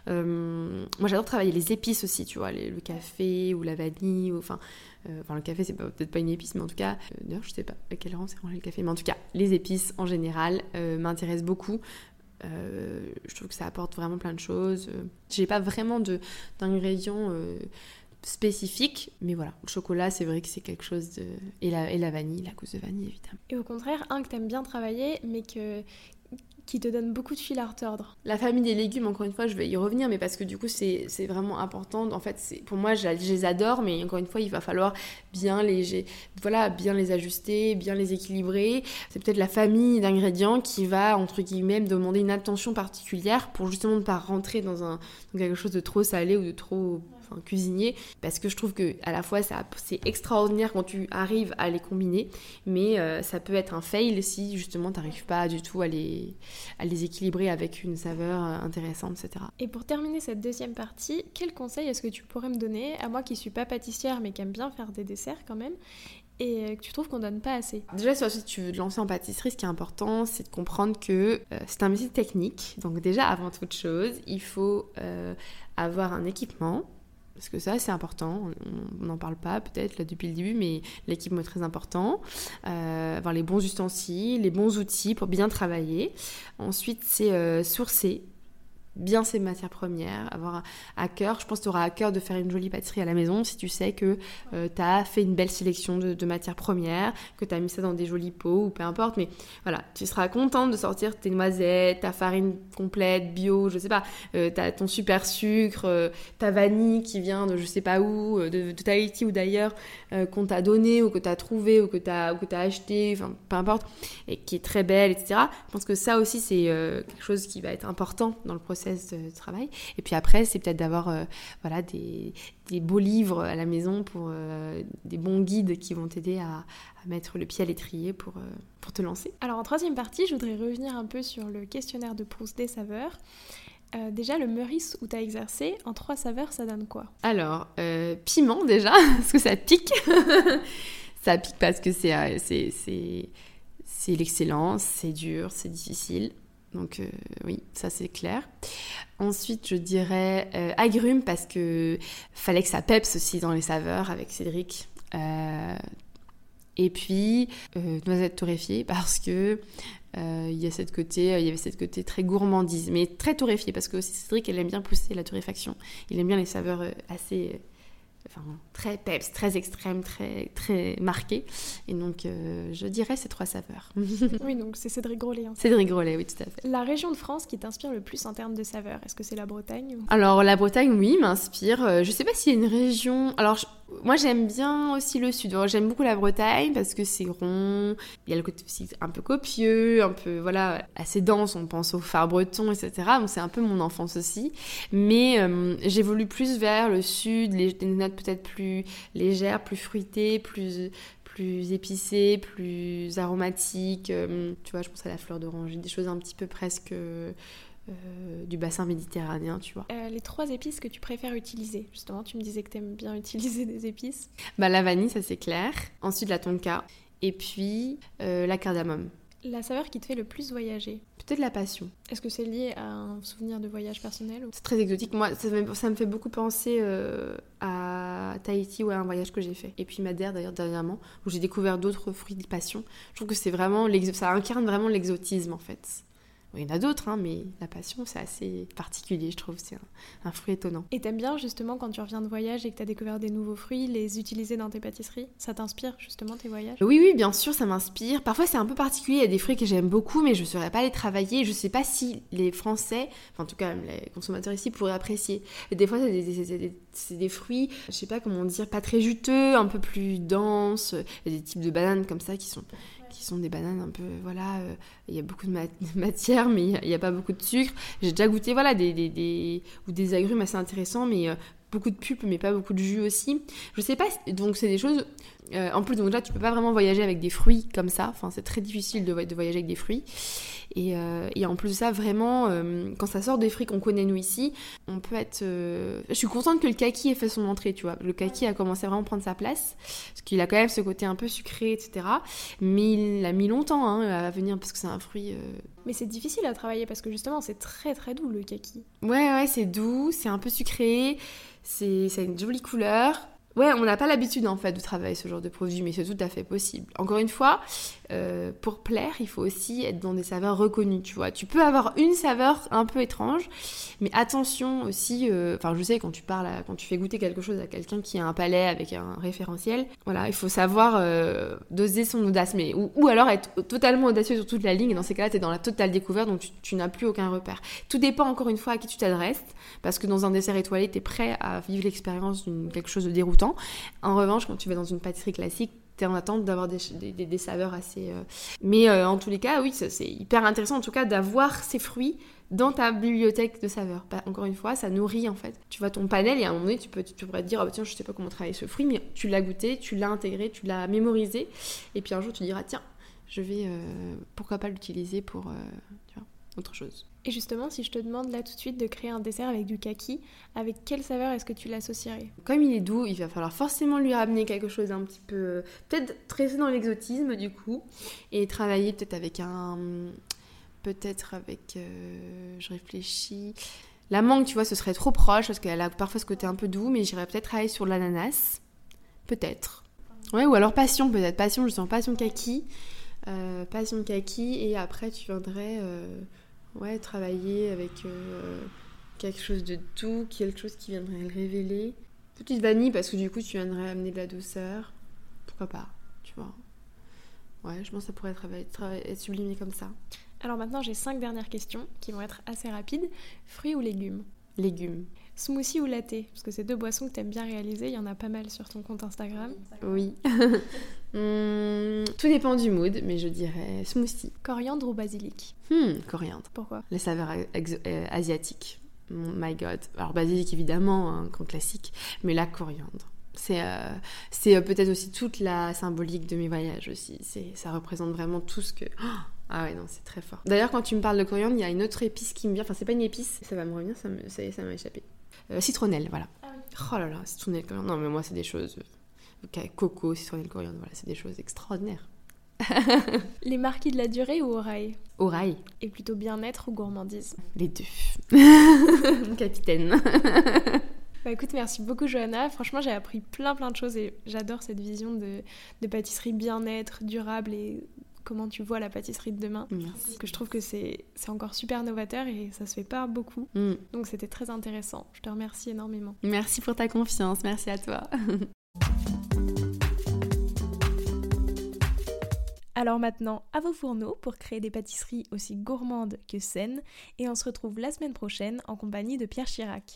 Euh, moi, j'adore travailler les épices aussi, tu vois, le café ou la vanille, enfin. enfin, le café, c'est peut-être pas une épice, mais en tout cas, d'ailleurs, je sais pas à quel rang c'est rangé le café, mais en tout cas, les épices en général m'intéressent beaucoup. Euh, je trouve que ça apporte vraiment plein de choses. Euh, j'ai pas vraiment d'ingrédients euh, spécifiques, mais voilà, le chocolat, c'est vrai que c'est quelque chose de. Et la, et la vanille, la gousse de vanille, évidemment. Et au contraire, un que t'aimes bien travailler, mais que, qui te donne beaucoup de fil à retordre. La famille des légumes, encore une fois, je vais y revenir, mais parce que du coup, c'est vraiment important. En fait, pour moi, je, les adore, mais encore une fois, il va falloir bien les, voilà, bien les ajuster, bien les équilibrer. C'est peut-être la famille d'ingrédients qui va, entre guillemets, demander une attention particulière pour justement ne pas rentrer dans, un, dans quelque chose de trop salé ou de trop cuisinier, parce que je trouve que à la fois c'est extraordinaire quand tu arrives à les combiner, mais euh, ça peut être un fail si justement tu n'arrives pas du tout à les, à les équilibrer avec une saveur euh, intéressante, etc. Et pour terminer cette deuxième partie, quel conseil est-ce que tu pourrais me donner à moi qui suis pas pâtissière mais qui aime bien faire des desserts quand même et euh, que tu trouves qu'on donne pas assez? Déjà, si tu veux te lancer en pâtisserie, ce qui est important, c'est de comprendre que c'est un métier technique. Donc déjà, avant toute chose, il faut avoir un équipement parce que ça c'est important, on n'en parle pas peut-être là depuis le début, mais l'équipement est très important. Euh, avoir les bons ustensiles, les bons outils pour bien travailler. Ensuite c'est euh, sourcer bien ses matières premières, avoir à cœur, je pense que tu auras à cœur de faire une jolie pâtisserie à la maison si tu sais que euh, tu as fait une belle sélection de, matières premières, que tu as mis ça dans des jolis pots ou peu importe, mais voilà, tu seras contente de sortir tes noisettes, ta farine complète, bio, je sais pas, euh, as ton super sucre, euh, ta vanille qui vient de je sais pas où, de, de Tahiti ou d'ailleurs, qu'on t'a donné ou que tu as trouvé ou que tu as, as acheté, enfin peu importe, et qui est très belle, etc. Je pense que ça aussi c'est quelque chose qui va être important dans le processus de travail. Et puis après, c'est peut-être d'avoir euh, voilà, des, des, beaux livres à la maison, pour euh, des bons guides qui vont t'aider à, mettre le pied à l'étrier pour, euh, pour te lancer. Alors en troisième partie, je voudrais revenir un peu sur le questionnaire de Proust des saveurs. déjà, le Meurice où tu as exercé, en trois saveurs, ça donne quoi? Alors, piment déjà, parce que ça pique. ça pique parce que c'est, c'est l'excellence, c'est dur, c'est difficile. Donc euh, oui, ça c'est clair. Ensuite, je dirais euh, agrumes parce que fallait que ça peps aussi dans les saveurs avec Cédric. Euh, et puis noisettes torréfiées parce que il y a cette côté, il y avait cette côté très gourmandise, mais très torréfiée parce que aussi Cédric, elle aime bien pousser la torréfaction. Il aime bien les saveurs assez enfin, très peps, très extrême, très, très marqué. Et donc, euh, je dirais ces trois saveurs. oui, donc c'est Cédric Grolet. Hein. Cédric Grolet, oui, tout à fait. La région de France qui t'inspire le plus en termes de saveurs, est-ce que c'est la Bretagne Alors, la Bretagne, oui, m'inspire. Euh, je sais pas s'il y a une région. Alors, Moi, j'aime bien aussi le sud. J'aime beaucoup la Bretagne parce que c'est rond. Il y a le côté un peu copieux, un peu, voilà, assez dense. On pense au phare breton, etc. Donc, c'est un peu mon enfance aussi. Mais euh, j'évolue plus vers le sud, des notes peut-être plus légères, plus fruitées, plus plus épicées, plus aromatiques. Euh, tu vois, je pense à la fleur d'oranger, des choses un petit peu presque euh, du bassin méditerranéen, tu vois. Euh, les trois épices que tu préfères utiliser, justement, tu me disais que tu aimes bien utiliser des épices. Bah la vanille, ça c'est clair. Ensuite la tonka et puis euh, la cardamome. La saveur qui te fait le plus voyager Peut-être la passion. Est-ce que c'est lié à un souvenir de voyage personnel ou... C'est très exotique. Moi, ça me, ça me fait beaucoup penser à Tahiti ou à un voyage que j'ai fait. Et puis Madère d'ailleurs dernièrement, où j'ai découvert d'autres fruits de passion. Je trouve que c'est vraiment, ça incarne vraiment l'exotisme en fait. Il y en a d'autres, hein, mais la passion, c'est assez particulier, je trouve. C'est un, fruit étonnant. Et t'aimes bien, justement, quand tu reviens de voyage et que t'as découvert des nouveaux fruits, les utiliser dans tes pâtisseries? Ça t'inspire, justement, tes voyages? Oui, oui, bien sûr, ça m'inspire. Parfois, c'est un peu particulier. Il y a des fruits que j'aime beaucoup, mais je ne saurais pas les travailler. Je ne sais pas si les Français, enfin, en tout cas, les consommateurs ici, pourraient apprécier. Et des fois, c'est des, des, fruits, je sais pas comment dire, pas très juteux, un peu plus denses. Il y a des types de bananes comme ça qui sont qui sont des bananes un peu, voilà, euh, il y a beaucoup de, matière, mais il n'y a, pas beaucoup de sucre. J'ai déjà goûté, voilà, des, des, ou des agrumes assez intéressants, mais euh, beaucoup de pulpe, mais pas beaucoup de jus aussi. Je sais pas, donc c'est des choses euh, en plus, donc là, tu peux pas vraiment voyager avec des fruits comme ça. Enfin, c'est très difficile de, voyager avec des fruits. Et, euh, en plus de ça, vraiment, euh, quand ça sort des fruits qu'on connaît nous ici, on peut être. Je suis contente que le kaki ait fait son entrée, tu vois. Le kaki a commencé à vraiment prendre sa place. Parce qu'il a quand même ce côté un peu sucré, etc. Mais il a mis longtemps hein, à venir parce que c'est un fruit. Mais c'est difficile à travailler parce que justement, c'est très très doux le kaki. Ouais, ouais, c'est doux, c'est un peu sucré, c'est une jolie couleur. Ouais, on n'a pas l'habitude en fait de travailler ce genre de produit, mais c'est tout à fait possible. Encore une fois, euh, pour plaire, il faut aussi être dans des saveurs reconnues, tu vois. Tu peux avoir une saveur un peu étrange, mais attention aussi, euh, enfin je sais quand tu parles, quand tu fais goûter quelque chose à quelqu'un qui a un palais avec un référentiel, voilà, il faut savoir euh, doser son audace, mais ou, alors être totalement audacieux sur toute la ligne, et dans ces cas-là, tu es dans la totale découverte, donc tu, n'as plus aucun repère. Tout dépend encore une fois à qui tu t'adresses, parce que dans un dessert étoilé, tu es prêt à vivre l'expérience d'une quelque chose de déroutant en revanche, quand tu vas dans une pâtisserie classique, en attente d'avoir des, saveurs assez... Euh, mais euh, en tous les cas, oui, c'est hyper intéressant en tout cas d'avoir ces fruits dans ta bibliothèque de saveurs. Bah, encore une fois, ça nourrit en fait. Tu vois ton panel et à un moment donné, tu, peux, tu pourrais dire, oh, tiens, je sais pas comment travailler ce fruit, mais tu l'as goûté, tu l'as intégré, tu l'as mémorisé. Et puis un jour, tu diras, tiens, je vais, euh, pourquoi pas l'utiliser pour autre chose. Et justement, si je te demande là tout de suite de créer un dessert avec du kaki, avec quelle saveur est-ce que tu l'associerais? Comme il est doux, il va falloir forcément lui ramener quelque chose d'un petit peu. Peut-être tresser dans l'exotisme du coup, et travailler peut-être avec un. Peut-être avec. Euh, je réfléchis. La mangue, tu vois, ce serait trop proche parce qu'elle a parfois ce côté un peu doux, mais j'irais peut-être travailler sur l'ananas. Peut-être. Ouais, ou alors passion, peut-être. Passion, je sens passion kaki. Euh, passion kaki, et après tu viendrais. Euh, ouais, travailler avec euh, quelque chose de doux, quelque chose qui viendrait le révéler. Petite vanille parce que du coup tu viendrais amener de la douceur. Pourquoi pas, tu vois. Ouais, je pense que ça pourrait être, être sublimé comme ça. Alors maintenant j'ai cinq dernières questions qui vont être assez rapides. Fruits ou légumes? Légumes. Smoothie ou latte? Parce que c'est deux boissons que tu aimes bien réaliser, il y en a pas mal sur ton compte Instagram. Oui. Hmm, tout dépend du mood, mais je dirais smoothie. Coriandre ou basilic? Hmm, Coriandre. Pourquoi? Les saveurs euh, asiatiques. my god. Alors basilic évidemment, un grand classique, mais la coriandre. C'est euh, euh, peut-être aussi toute la symbolique de mes voyages aussi. Ça représente vraiment tout ce que... ah ouais, non, c'est très fort. D'ailleurs, quand tu me parles de coriandre, il y a une autre épice qui me vient. Enfin, c'est pas une épice, ça va me revenir, ça, me... ça ça m'a échappé. Citronnelle, voilà. Ah oh là là, citronnelle, coriandre. Non, mais moi, c'est des choses coco, citronnelle, coriandre, voilà, c'est des choses extraordinaires. Les marquis de la durée ou oreille Oreille. Et plutôt bien-être ou gourmandise? Les deux. Capitaine. Bah écoute, merci beaucoup Johanna. Franchement, j'ai appris plein plein de choses et j'adore cette vision de, de pâtisserie bien-être, durable et comment tu vois la pâtisserie de demain. Merci. Parce que je trouve que c'est encore super novateur et ça se fait pas beaucoup. Mm. Donc c'était très intéressant. Je te remercie énormément. Merci pour ta confiance. Merci à toi. Alors maintenant, à vos fourneaux pour créer des pâtisseries aussi gourmandes que saines et on se retrouve la semaine prochaine en compagnie de Pierre Chirac.